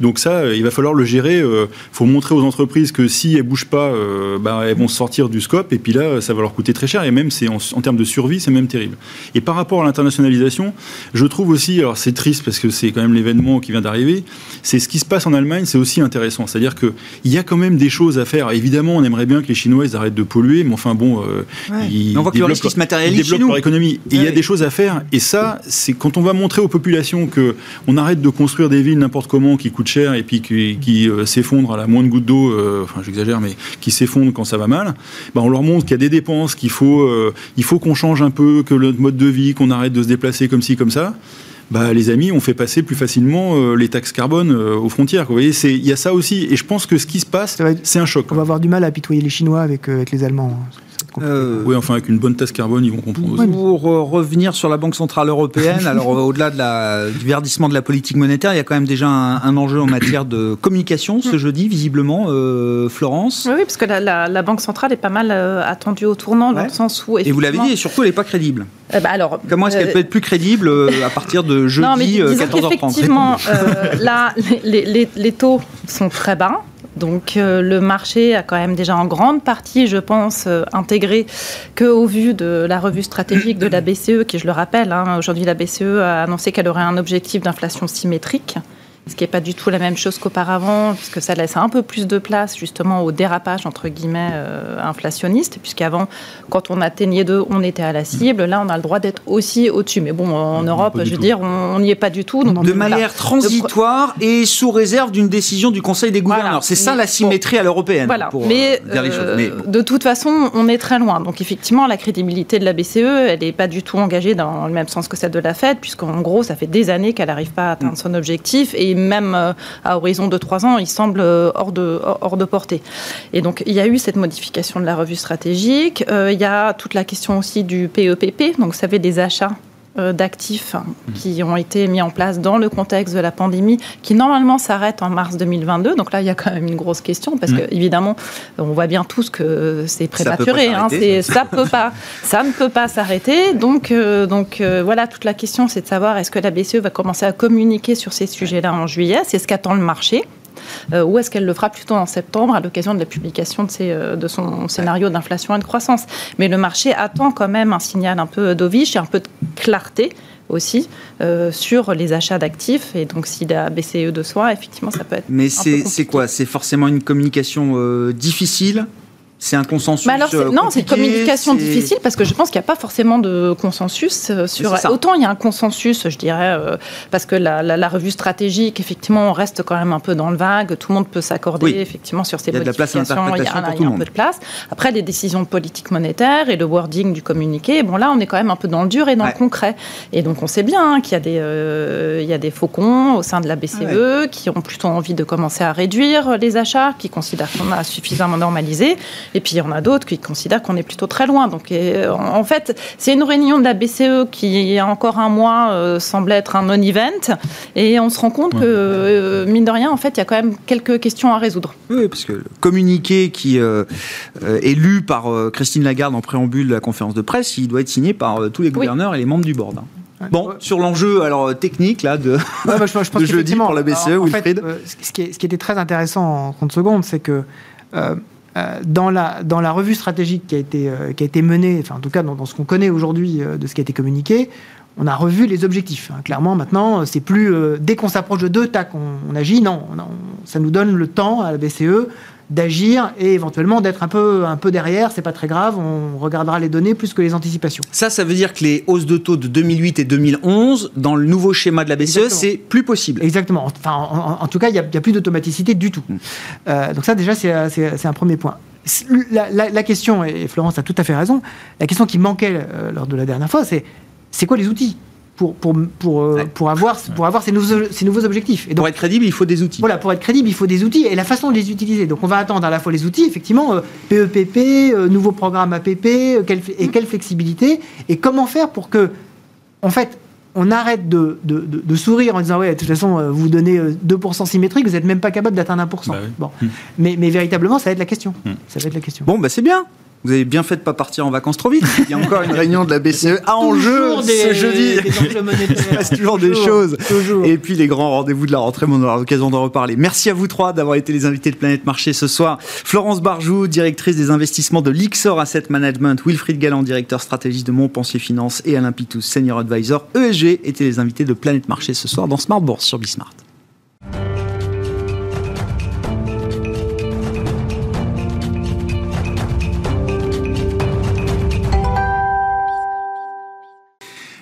Donc ça, il va falloir le gérer. Il faut montrer aux entreprises que si elles bougent pas, bah, elles vont sortir du scope et puis là, ça va leur coûter très cher. Et même, c'est en, en termes de survie, c'est même terrible. Et par rapport à l'internationalisation, je trouve aussi, alors c'est triste parce que c'est quand même l'événement qui vient d'arriver, c'est ce qui se passe en Allemagne, c'est aussi intéressant. C'est-à-dire qu'il y a quand même des choses à faire. Évidemment, on aimerait bien que les Chinois arrêtent de polluer, mais enfin bon, euh, ils, on voit développent, ils développent leur économie. Et il y a des choses à faire. Et ça, c'est quand on va montrer aux populations que on arrête de construire des villes n'importe comment qui coûtent cher et puis qui, euh, s'effondrent à la moindre goutte d'eau, euh, enfin j'exagère, mais qui s'effondrent quand ça va mal, ben, on leur montre qu'il y a des dépenses, qu'il faut, il faut qu'on change un peu, que le mode de vie, qu'on arrête de se déplacer comme ci, comme ça. Bah, les amis, on fait passer plus facilement euh, les taxes carbone euh, aux frontières. Vous voyez, il y a ça aussi. Et je pense que ce qui se passe, c'est un choc. On va avoir du mal à apitoyer les Chinois avec, euh, avec les Allemands. Hein. Euh, oui, enfin, avec une bonne tasse carbone, ils vont comprendre. Pour euh, revenir sur la Banque Centrale Européenne, alors euh, au-delà de la, du verdissement de la politique monétaire, il y a quand même déjà un, enjeu en matière de communication ce jeudi, visiblement, Florence. Oui, parce que la, Banque Centrale est pas mal attendue au tournant, dans le sens où. Et vous l'avez dit, et surtout, elle n'est pas crédible. bah alors, Comment est-ce qu'elle peut être plus crédible à partir de jeudi, 14h30 Effectivement, là, les, les taux sont très bas. Donc euh, le marché a quand même déjà en grande partie, je pense, euh, intégré qu'au vu de la revue stratégique de la BCE, qui je le rappelle, hein, aujourd'hui la BCE a annoncé qu'elle aurait un objectif d'inflation symétrique ce qui n'est pas du tout la même chose qu'auparavant, puisque ça laisse un peu plus de place justement au dérapage entre guillemets euh, inflationniste, puisqu'avant, quand on atteignait deux, on était à la cible. Là, on a le droit d'être aussi au-dessus. Mais bon, en Europe, je veux dire, on n'y est pas du tout. de manière transitoire et sous réserve d'une décision du Conseil des gouverneurs. C'est ça la symétrie à l'européenne. Voilà. mais, euh, de toute façon, on est très loin. Donc effectivement, la crédibilité de la BCE, elle n'est pas du tout engagée dans le même sens que celle de la Fed, puisqu'en gros, ça fait des années qu'elle n'arrive pas à atteindre son objectif. Et même euh, à horizon de trois ans, il semble euh, hors de, hors de portée. Et donc, il y a eu cette modification de la revue stratégique. Euh, il y a toute la question aussi du PEPP, e donc vous savez, des achats d'actifs mmh. qui ont été mis en place dans le contexte de la pandémie, qui normalement s'arrête en mars 2022. Donc là, il y a quand même une grosse question parce mmh. que évidemment, on voit bien tous que c'est prématuré. Ça, hein, ça peut pas, ça ne peut pas s'arrêter. Donc, euh, donc euh, voilà, toute la question, c'est de savoir est-ce que la BCE va commencer à communiquer sur ces sujets-là en juillet C'est ce qu'attend le marché. Euh, ou est-ce qu'elle le fera plutôt en septembre à l'occasion de la publication de, euh, de son scénario d'inflation et de croissance Mais le marché attend quand même un signal un peu dovish et un peu de clarté aussi euh, sur les achats d'actifs. Et donc, si la BCE de soi, effectivement, ça peut être. Mais c'est quoi? C'est forcément une communication difficile? C'est un consensus alors, euh, Non, c'est une communication difficile parce que je pense qu'il n'y a pas forcément de consensus euh, sur. Autant il y a un consensus, je dirais, euh, parce que la, revue stratégique, effectivement, on reste quand même un peu dans le vague. Tout le monde peut s'accorder effectivement sur ces modifications. Il y a, un, il y a un peu de place. Après, les décisions politiques monétaires et le wording du communiqué, bon là, on est quand même un peu dans le dur et dans le concret. Et donc, on sait bien qu'il y a des, il y a des faucons au sein de la BCE qui ont plutôt envie de commencer à réduire les achats, qui considèrent qu'on a suffisamment normalisé. Et puis il y en a d'autres qui considèrent qu'on est plutôt très loin. Donc en fait, c'est une réunion de la BCE qui, il y a encore un mois, euh, semblait être un non-event. Et on se rend compte que, euh, mine de rien, en fait, il y a quand même quelques questions à résoudre. Oui, parce que le communiqué qui euh, est lu par Christine Lagarde en préambule de la conférence de presse, il doit être signé par tous les gouverneurs et les membres du board. Hein. Bon, sur l'enjeu alors technique là de, bah, je, pense de jeudi pour la BCE, Wilfried. ce, qui ce, qui était très intéressant en 30 secondes, c'est que euh, dans, la, dans la revue stratégique qui a été, euh, qui a été menée, enfin en tout cas dans, ce qu'on connaît aujourd'hui euh, de ce qui a été communiqué, on a revu les objectifs. Hein. Clairement, maintenant, c'est plus dès qu'on s'approche de deux, tac, on, agit. Non, ça nous donne le temps à la BCE d'agir et éventuellement d'être un peu, un peu derrière. C'est pas très grave, on regardera les données plus que les anticipations. Ça, ça veut dire que les hausses de taux de 2008 et 2011, dans le nouveau schéma de la BCE, c'est plus possible. Exactement. Enfin, en, tout cas, il n'y a, a, plus d'automaticité du tout. Mm. Euh, donc ça, déjà, c'est un premier point. La, question, et Florence a tout à fait raison, la question qui manquait euh, lors de la dernière fois, c'est c'est quoi les outils? Pour, pour, pour, euh, Ouais. pour avoir, pour avoir ces, nouveaux, ces nouveaux objectifs. Et donc, Pour être crédible, il faut des outils. voilà, pour être crédible, il faut des outils et la façon de les utiliser. Donc, on va attendre à la fois les outils, effectivement, euh, PEPP, euh, nouveau programme APP, euh, quelle- et quelle flexibilité, et comment faire pour que, en fait, on arrête de, de, de- de sourire en disant, ouais, de toute façon, vous donnez euh, 2% symétrique, vous n'êtes même pas capable d'atteindre 1%. Bah oui. bon. Hmm. mais, mais véritablement, ça va être la question. Hmm. Ça va être la question. Bon, bah c'est bien. Vous avez bien fait de pas partir en vacances trop vite. Il y a encore une réunion de la BCE à enjeu ce jeudi. des. Il se passe toujours des choses. toujours. Et puis les grands rendez-vous de la rentrée, mais on aura l'occasion d'en reparler. Merci à vous trois d'avoir été les invités de Planète Marché ce soir. Florence Barjou, directrice des investissements de l'Ixor Asset Management, Wilfried Galland, directeur stratégiste de Montpensier Finance et Alain Pitous, senior advisor ESG, étaient les invités de Planète Marché ce soir dans Smart Bourse sur Bismart.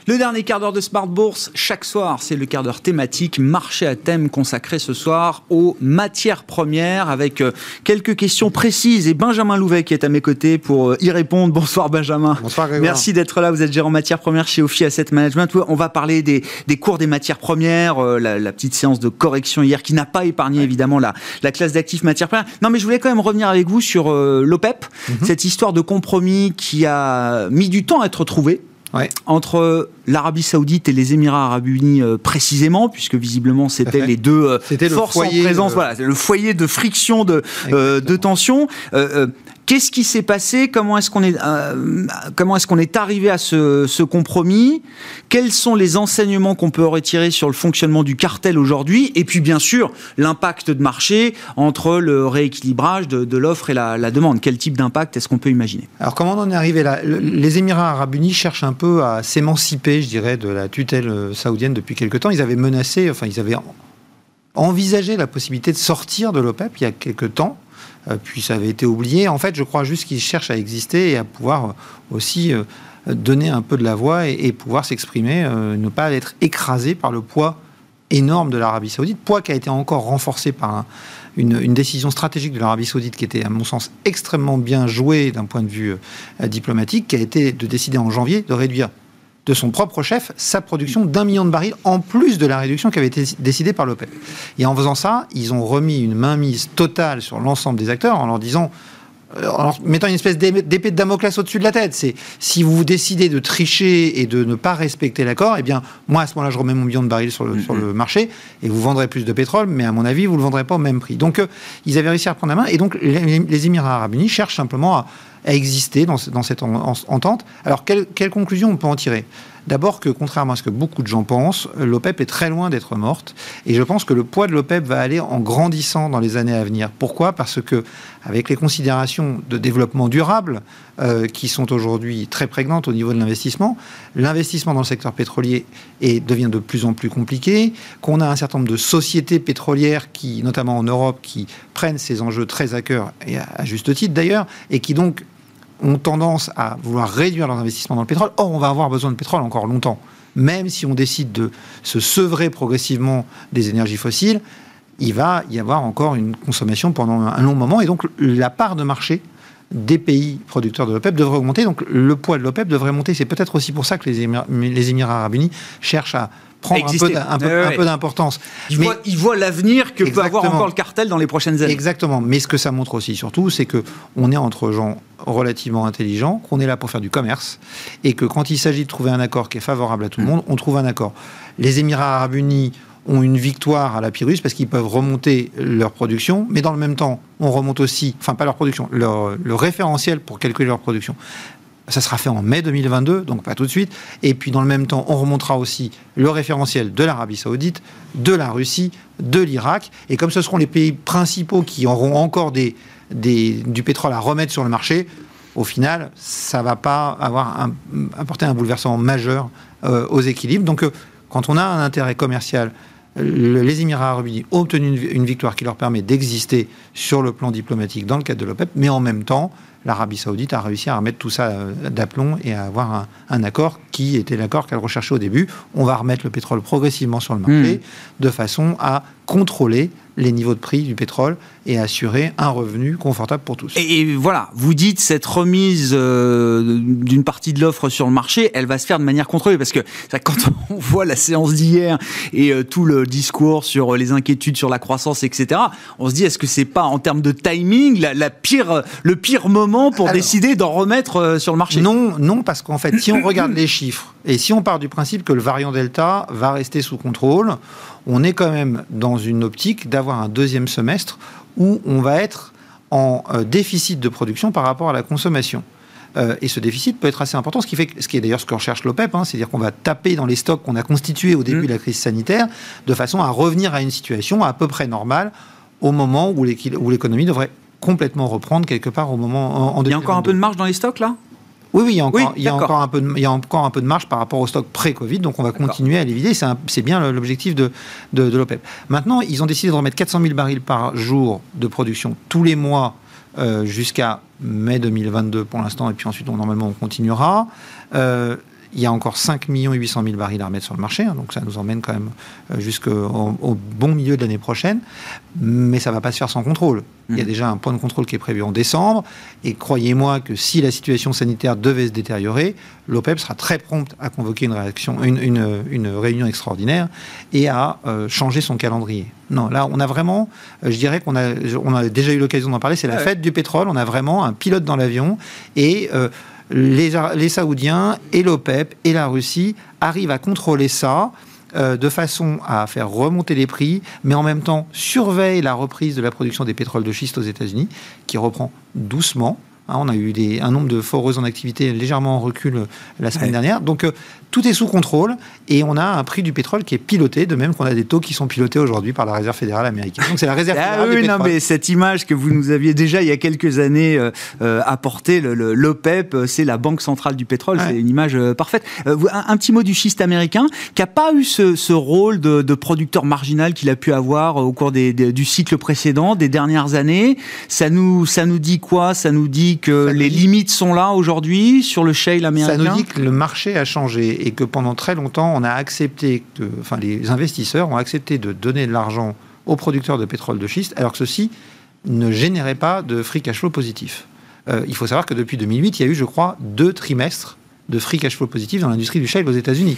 Le dernier quart d'heure de Smart Bourse, chaque soir, c'est le quart d'heure thématique, marché à thème consacré ce soir aux matières premières avec euh, quelques questions précises et Benjamin Louvet qui est à mes côtés pour euh, y répondre. Bonsoir Benjamin. Bonsoir Grégoire. Merci d'être là, vous êtes gérant matières premières chez Ophi Asset Management. On va parler des, des cours des matières premières, euh, la, la petite séance de correction hier qui n'a pas épargné évidemment la, la classe d'actifs matières premières. Non mais je voulais quand même revenir avec vous sur euh, l'OPEP, Mhm. cette histoire de compromis qui a mis du temps à être trouvé Ouais. entre l'Arabie Saoudite et les Émirats Arabes Unis euh, précisément, puisque visiblement c'était les deux euh, C'était le forces foyer, en présence, euh, voilà, c'est le foyer de friction, de, euh, de tension. Qu'est-ce qui s'est passé? Comment est-ce qu'on est, euh, arrivé à ce, compromis? Quels sont les enseignements qu'on peut retirer sur le fonctionnement du cartel aujourd'hui? Et puis bien sûr, l'impact de marché entre le rééquilibrage de, l'offre et la, la demande. Quel type d'impact est-ce qu'on peut imaginer? Alors comment on en est arrivé là? Le- Les Émirats arabes unis cherchent un peu à s'émanciper, je dirais, de la tutelle euh, saoudienne depuis quelque temps. Ils avaient menacé, enfin ils avaient en- envisagé la possibilité de sortir de l'OPEP il y a quelque temps. Euh, puis ça avait été oublié. En fait, je crois juste qu'ils cherchent à exister et à pouvoir euh, aussi euh, donner un peu de la voix et, pouvoir s'exprimer, ne pas être écrasé par le poids énorme de l'Arabie saoudite, poids qui a été encore renforcé par un- une, décision stratégique de l'Arabie saoudite qui était, à mon sens, extrêmement bien jouée d'un point de vue diplomatique, qui a été de décider en janvier de réduire de son propre chef sa production d'un million de barils, en plus de la réduction qui avait été décidée par l'OPEP. Et en faisant ça, ils ont remis une mainmise totale sur l'ensemble des acteurs en leur disant en leur mettant une espèce d'ép- d'épée de Damoclès au-dessus de la tête. C'est si vous décidez de tricher et de ne pas respecter l'accord, eh bien, moi, à ce moment-là, je remets mon million de barils sur le, sur le marché et vous vendrez plus de pétrole, mais à mon avis, vous ne le vendrez pas au même prix. Donc, euh, ils avaient réussi à prendre la main et donc les, les Émirats arabes unis cherchent simplement à, à exister dans, ce- dans cette en- en- entente. Alors, quelle, quelle conclusion on peut en tirer? D'abord que, contrairement à ce que beaucoup de gens pensent, l'OPEP est très loin d'être morte. Et je pense que le poids de l'OPEP va aller en grandissant dans les années à venir. Pourquoi? Parce que, avec les considérations de développement durable euh, qui sont aujourd'hui très prégnantes au niveau de l'investissement, l'investissement dans le secteur pétrolier est, devient de plus en plus compliqué, qu'on a un certain nombre de sociétés pétrolières qui, notamment en Europe, qui prennent ces enjeux très à cœur, et à juste titre d'ailleurs, et qui donc ont tendance à vouloir réduire leurs investissements dans le pétrole. Or, on va avoir besoin de pétrole encore longtemps. Même si on décide de se sevrer progressivement des énergies fossiles, il va y avoir encore une consommation pendant un long moment. Et donc, la part de marché des pays producteurs de l'OPEP devrait augmenter. Donc, le poids de l'OPEP devrait monter. C'est peut-être aussi pour ça que les Émirats, les Émirats arabes unis cherchent à prendre un Exister. peu, un d'importance. Ils Mais- voient, ils voient l'avenir que peut avoir encore le cartel dans les prochaines années. Exactement. Mais ce que ça montre aussi, surtout, c'est que on est entre gens relativement intelligents, qu'on est là pour faire du commerce, et que quand il s'agit de trouver un accord qui est favorable à tout le monde, on trouve un accord. Les Émirats arabes unis ont une victoire à la Pyrrhus parce qu'ils peuvent remonter leur production, mais dans le même temps, on remonte aussi, enfin pas leur production, le référentiel pour calculer leur production. Ça sera fait en mai 2022, donc pas tout de suite. Et puis dans le même temps, on remontera aussi le référentiel de l'Arabie Saoudite, de la Russie, de l'Irak. Et comme ce seront les pays principaux qui auront encore du pétrole à remettre sur le marché, au final, ça va pas avoir un- apporté un bouleversement majeur euh, aux équilibres. Donc, euh, quand on a un intérêt commercial, les Émirats arabes unis ont obtenu une, victoire qui leur permet d'exister sur le plan diplomatique dans le cadre de l'OPEP, mais en même temps, l'Arabie saoudite a réussi à remettre tout ça euh, d'aplomb et à avoir un, un accord qui était l'accord qu'elle recherchait au début. On va remettre le pétrole progressivement sur le marché Hmm. de façon à contrôler les niveaux de prix du pétrole et assurer un revenu confortable pour tous. Et, et voilà, vous dites cette remise euh, d'une partie de l'offre sur le marché, elle va se faire de manière contrôlée parce que quand on voit la séance d'hier et euh, tout le discours sur les inquiétudes sur la croissance, etc. On se dit est-ce que c'est pas en termes de timing la, la pire, le pire moment pour Alors- décider d'en remettre euh, sur le marché? Non, non, parce qu'en fait, si on regarde les chiffres et si on part du principe que le variant Delta va rester sous contrôle, on est quand même dans une optique d'avoir un deuxième semestre où on va être en euh, déficit de production par rapport à la consommation. Euh, et ce déficit peut être assez important, ce qui, fait, que- ce qui est d'ailleurs ce que recherche l'OPEP, hein, c'est-à-dire qu'on va taper dans les stocks qu'on a constitués au début Mm. de la crise sanitaire, de façon à revenir à une situation à peu près normale au moment où l'économie devrait complètement reprendre quelque part au moment en, en Il y a encore un peu 2022. de marge dans les stocks là? Oui, oui, il y a encore, Oui, il y a d'accord. encore, un, peu de, il y a encore un peu de marge par rapport au stock pré-Covid, donc on va continuer à les vider. C'est bien l'objectif de, de, de l'OPEP. Maintenant, ils ont décidé de remettre 400 000 barils par jour de production tous les mois euh, jusqu'à mai 2022 pour l'instant, et puis ensuite, on, normalement, on continuera. Euh, il y a encore 5 800 000 barils à remettre sur le marché, hein, donc ça nous emmène quand même euh, jusqu'au au bon milieu de l'année prochaine. Mais ça ne va pas se faire sans contrôle. Il y a Mhm. déjà un point de contrôle qui est prévu en décembre. Et croyez-moi que si la situation sanitaire devait se détériorer, l'OPEP sera très prompte à convoquer une, réaction, une, une- une réunion extraordinaire et à euh, changer son calendrier. Non, là, on a vraiment, euh, je dirais qu'on a, on a déjà eu l'occasion d'en parler, c'est la fête du pétrole. On a vraiment un pilote dans l'avion et euh, les, Saoudiens et l'OPEP et la Russie arrivent à contrôler ça euh, de façon à faire remonter les prix, mais en même temps surveille la reprise de la production des pétroles de schiste aux États-Unis, qui reprend doucement. Hein, on a eu des- un nombre de foreuses en activité légèrement en recul euh, la semaine Ouais. dernière. Donc euh, tout est sous contrôle et on a un prix du pétrole qui est piloté, de même qu'on a des taux qui sont pilotés aujourd'hui par la Réserve fédérale américaine. Donc c'est la Réserve Ah fédérale oui, du non, mais cette image que vous nous aviez déjà il y a quelques années euh, euh, apportée, l'OPEP, euh, c'est la Banque centrale du pétrole, Ouais. c'est une image euh, parfaite. Un, un petit mot du schiste américain, qui n'a pas eu ce, ce rôle de, de producteur marginal qu'il a pu avoir au cours des- des- du cycle précédent, des dernières années. Ça nous, ça nous dit quoi? Ça nous dit que Ça les dit- limites sont là aujourd'hui sur le shale Ça américain? nous dit que le marché a changé et que pendant très longtemps, on a accepté, que, enfin les investisseurs ont accepté de donner de l'argent aux producteurs de pétrole de schiste, alors que ceci ne générait pas de free cash flow positif. Euh, il faut savoir que depuis 2008, il y a eu, je crois, deux trimestres de free cash flow positif dans l'industrie du shale aux États-Unis.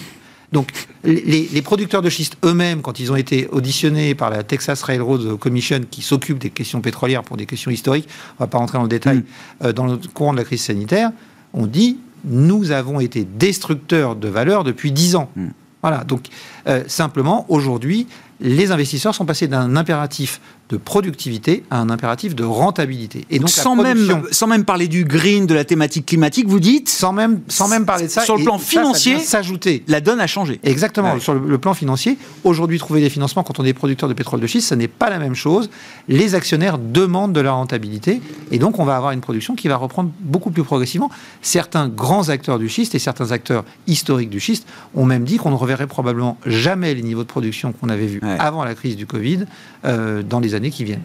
Donc, les, les producteurs de schiste eux-mêmes, quand ils ont été auditionnés par la Texas Railroad Commission, qui s'occupe des questions pétrolières pour des questions historiques, on ne va pas rentrer dans le détail, Mm. euh, dans le courant de la crise sanitaire, ont dit nous avons été destructeurs de valeur depuis 10 ans. Mm. Voilà, donc euh, simplement, aujourd'hui, les investisseurs sont passés d'un impératif de productivité à un impératif de rentabilité. Et donc, sans, production- même, sans même parler du green, de la thématique climatique, vous dites, sans même, sans même parler de ça, Sur le plan ça, ça financier, s'ajouter la donne a changé. Exactement. Ouais. Sur le, le plan financier, aujourd'hui, trouver des financements quand on est producteur de pétrole de schiste, ce n'est pas la même chose. Les actionnaires demandent de la rentabilité et donc on va avoir une production qui va reprendre beaucoup plus progressivement. Certains grands acteurs du schiste et certains acteurs historiques du schiste ont même dit qu'on ne reverrait probablement jamais les niveaux de production qu'on avait vus Ouais. avant la crise du Covid euh, dans les années qui viennent.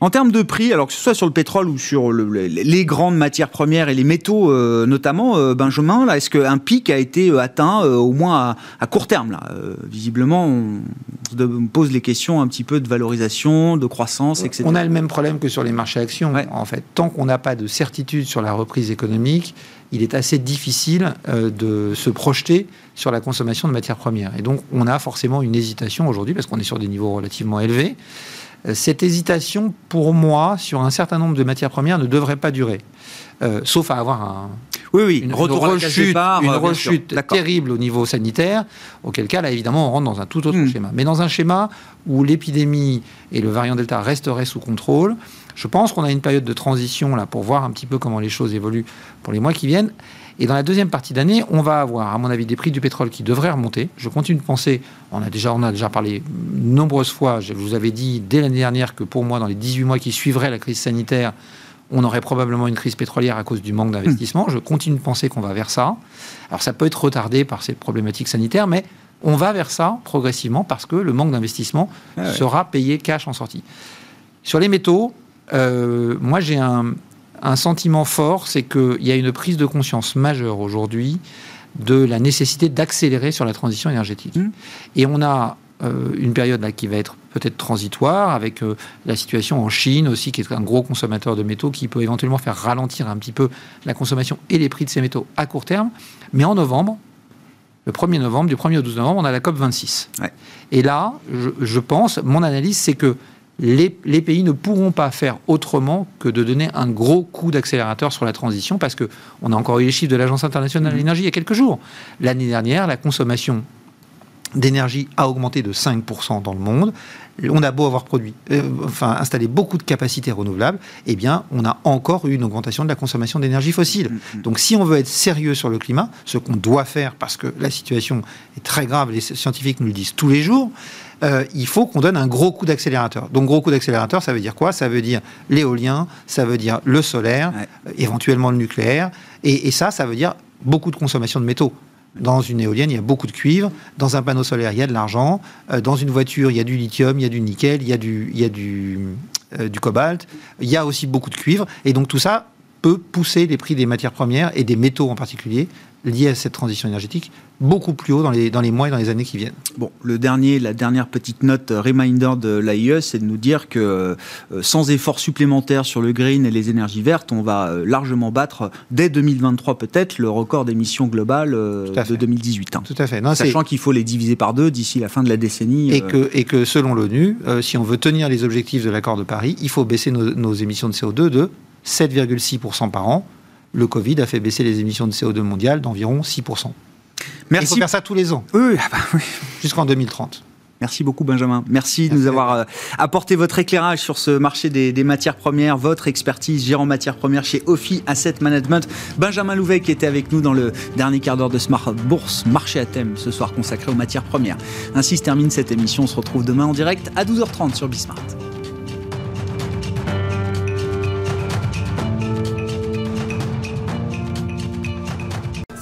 En termes de prix, alors que ce soit sur le pétrole ou sur le- le- les grandes matières premières et les métaux euh, notamment, euh, Benjamin, là, est-ce qu'un pic a été euh, atteint euh, au moins à, à court terme là Euh, Visiblement, on on pose les questions un petit peu de valorisation, de croissance, etc. On a le même problème que sur les marchés actions. Ouais. En fait, tant qu'on n'a pas de certitude sur la reprise économique, il est assez difficile euh, de se projeter sur la consommation de matières premières. Et donc, on a forcément une hésitation aujourd'hui parce qu'on est sur des niveaux relativement élevés. Euh, Cette hésitation, pour moi, sur un certain nombre de matières premières, ne devrait pas durer. Euh, sauf à avoir un, oui, oui, une, retour rechute, départ, une euh, rechute terrible au niveau sanitaire, auquel cas, là, évidemment, on rentre dans un tout autre Hmm. schéma. Mais dans un schéma où l'épidémie et le variant Delta resteraient sous contrôle, je pense qu'on a une période de transition là pour voir un petit peu comment les choses évoluent pour les mois qui viennent. Et dans la deuxième partie d'année, on va avoir, à mon avis, des prix du pétrole qui devraient remonter. Je continue de penser, on a déjà, on a déjà parlé nombreuses fois, je vous avais dit dès l'année dernière que pour moi, dans les 18 mois qui suivraient la crise sanitaire, on aurait probablement une crise pétrolière à cause du manque d'investissement. Je continue de penser qu'on va vers ça. Alors ça peut être retardé par ces problématiques sanitaires, mais on va vers ça progressivement parce que le manque d'investissement Ah ouais. sera payé cash en sortie. Sur les métaux, euh, moi j'ai un, un sentiment fort, c'est qu'il y a une prise de conscience majeure aujourd'hui de la nécessité d'accélérer sur la transition énergétique. Mmh. Et on a euh, une période là qui va être peut-être transitoire, avec euh, la situation en Chine aussi, qui est un gros consommateur de métaux, qui peut éventuellement faire ralentir un petit peu la consommation et les prix de ces métaux à court terme. Mais en novembre, le 1er novembre, du 1er au 12 novembre, on a la COP 26. Ouais. Et là, je, je pense, mon analyse, c'est que les, les, pays ne pourront pas faire autrement que de donner un gros coup d'accélérateur sur la transition, parce que on a encore eu les chiffres de l'Agence internationale de l'énergie il y a quelques jours. L'année dernière, la consommation d'énergie a augmenté de 5% dans le monde. On a beau avoir produit, euh, enfin installé beaucoup de capacités renouvelables, eh bien, on a encore eu une augmentation de la consommation d'énergie fossile. Mm-hmm. Donc, si on veut être sérieux sur le climat, ce qu'on doit faire, parce que la situation est très grave, les scientifiques nous le disent tous les jours, euh, il faut qu'on donne un gros coup d'accélérateur. Donc, gros coup d'accélérateur, ça veut dire quoi? Ça veut dire l'éolien, ça veut dire le solaire, Ouais. euh, éventuellement le nucléaire, et, et ça, ça veut dire beaucoup de consommation de métaux. Dans une éolienne, il y a beaucoup de cuivre. Dans un panneau solaire, il y a de l'argent. Euh, dans une voiture, il y a du lithium, il y a du nickel, il y a du, euh, du cobalt. Il y a aussi beaucoup de cuivre. Et donc tout ça peut pousser les prix des matières premières et des métaux en particulier liés à cette transition énergétique beaucoup plus haut dans les, dans les mois et dans les années qui viennent. Bon, le dernier, la dernière petite note euh, reminder de l'AIE, c'est de nous dire que euh, sans effort supplémentaire sur le green et les énergies vertes, on va euh, largement battre dès 2023 peut-être le record d'émissions globales de 2018. hein. Tout à fait. Non, Sachant qu'il faut les diviser par deux d'ici la fin de la décennie. Et euh, que, et que selon l'ONU, euh, si on veut tenir les objectifs de l'accord de Paris, il faut baisser nos, nos émissions de CO2 de 7,6% par an. Le Covid a fait baisser les émissions de CO2 mondiales d'environ 6%. Il faut Merci. faire ça tous les ans, Oui, ah bah oui. jusqu'en 2030. Merci beaucoup Benjamin. Merci, de Merci nous avoir euh, apporté votre éclairage sur ce marché des, des matières premières, votre expertise gérant matières premières chez Ophi Asset Management. Benjamin Louvet qui était avec nous dans le dernier quart d'heure de Smart Bourse, marché à thème ce soir consacré aux matières premières. Ainsi se termine cette émission. On se retrouve demain en direct à 12h30 sur Bismart.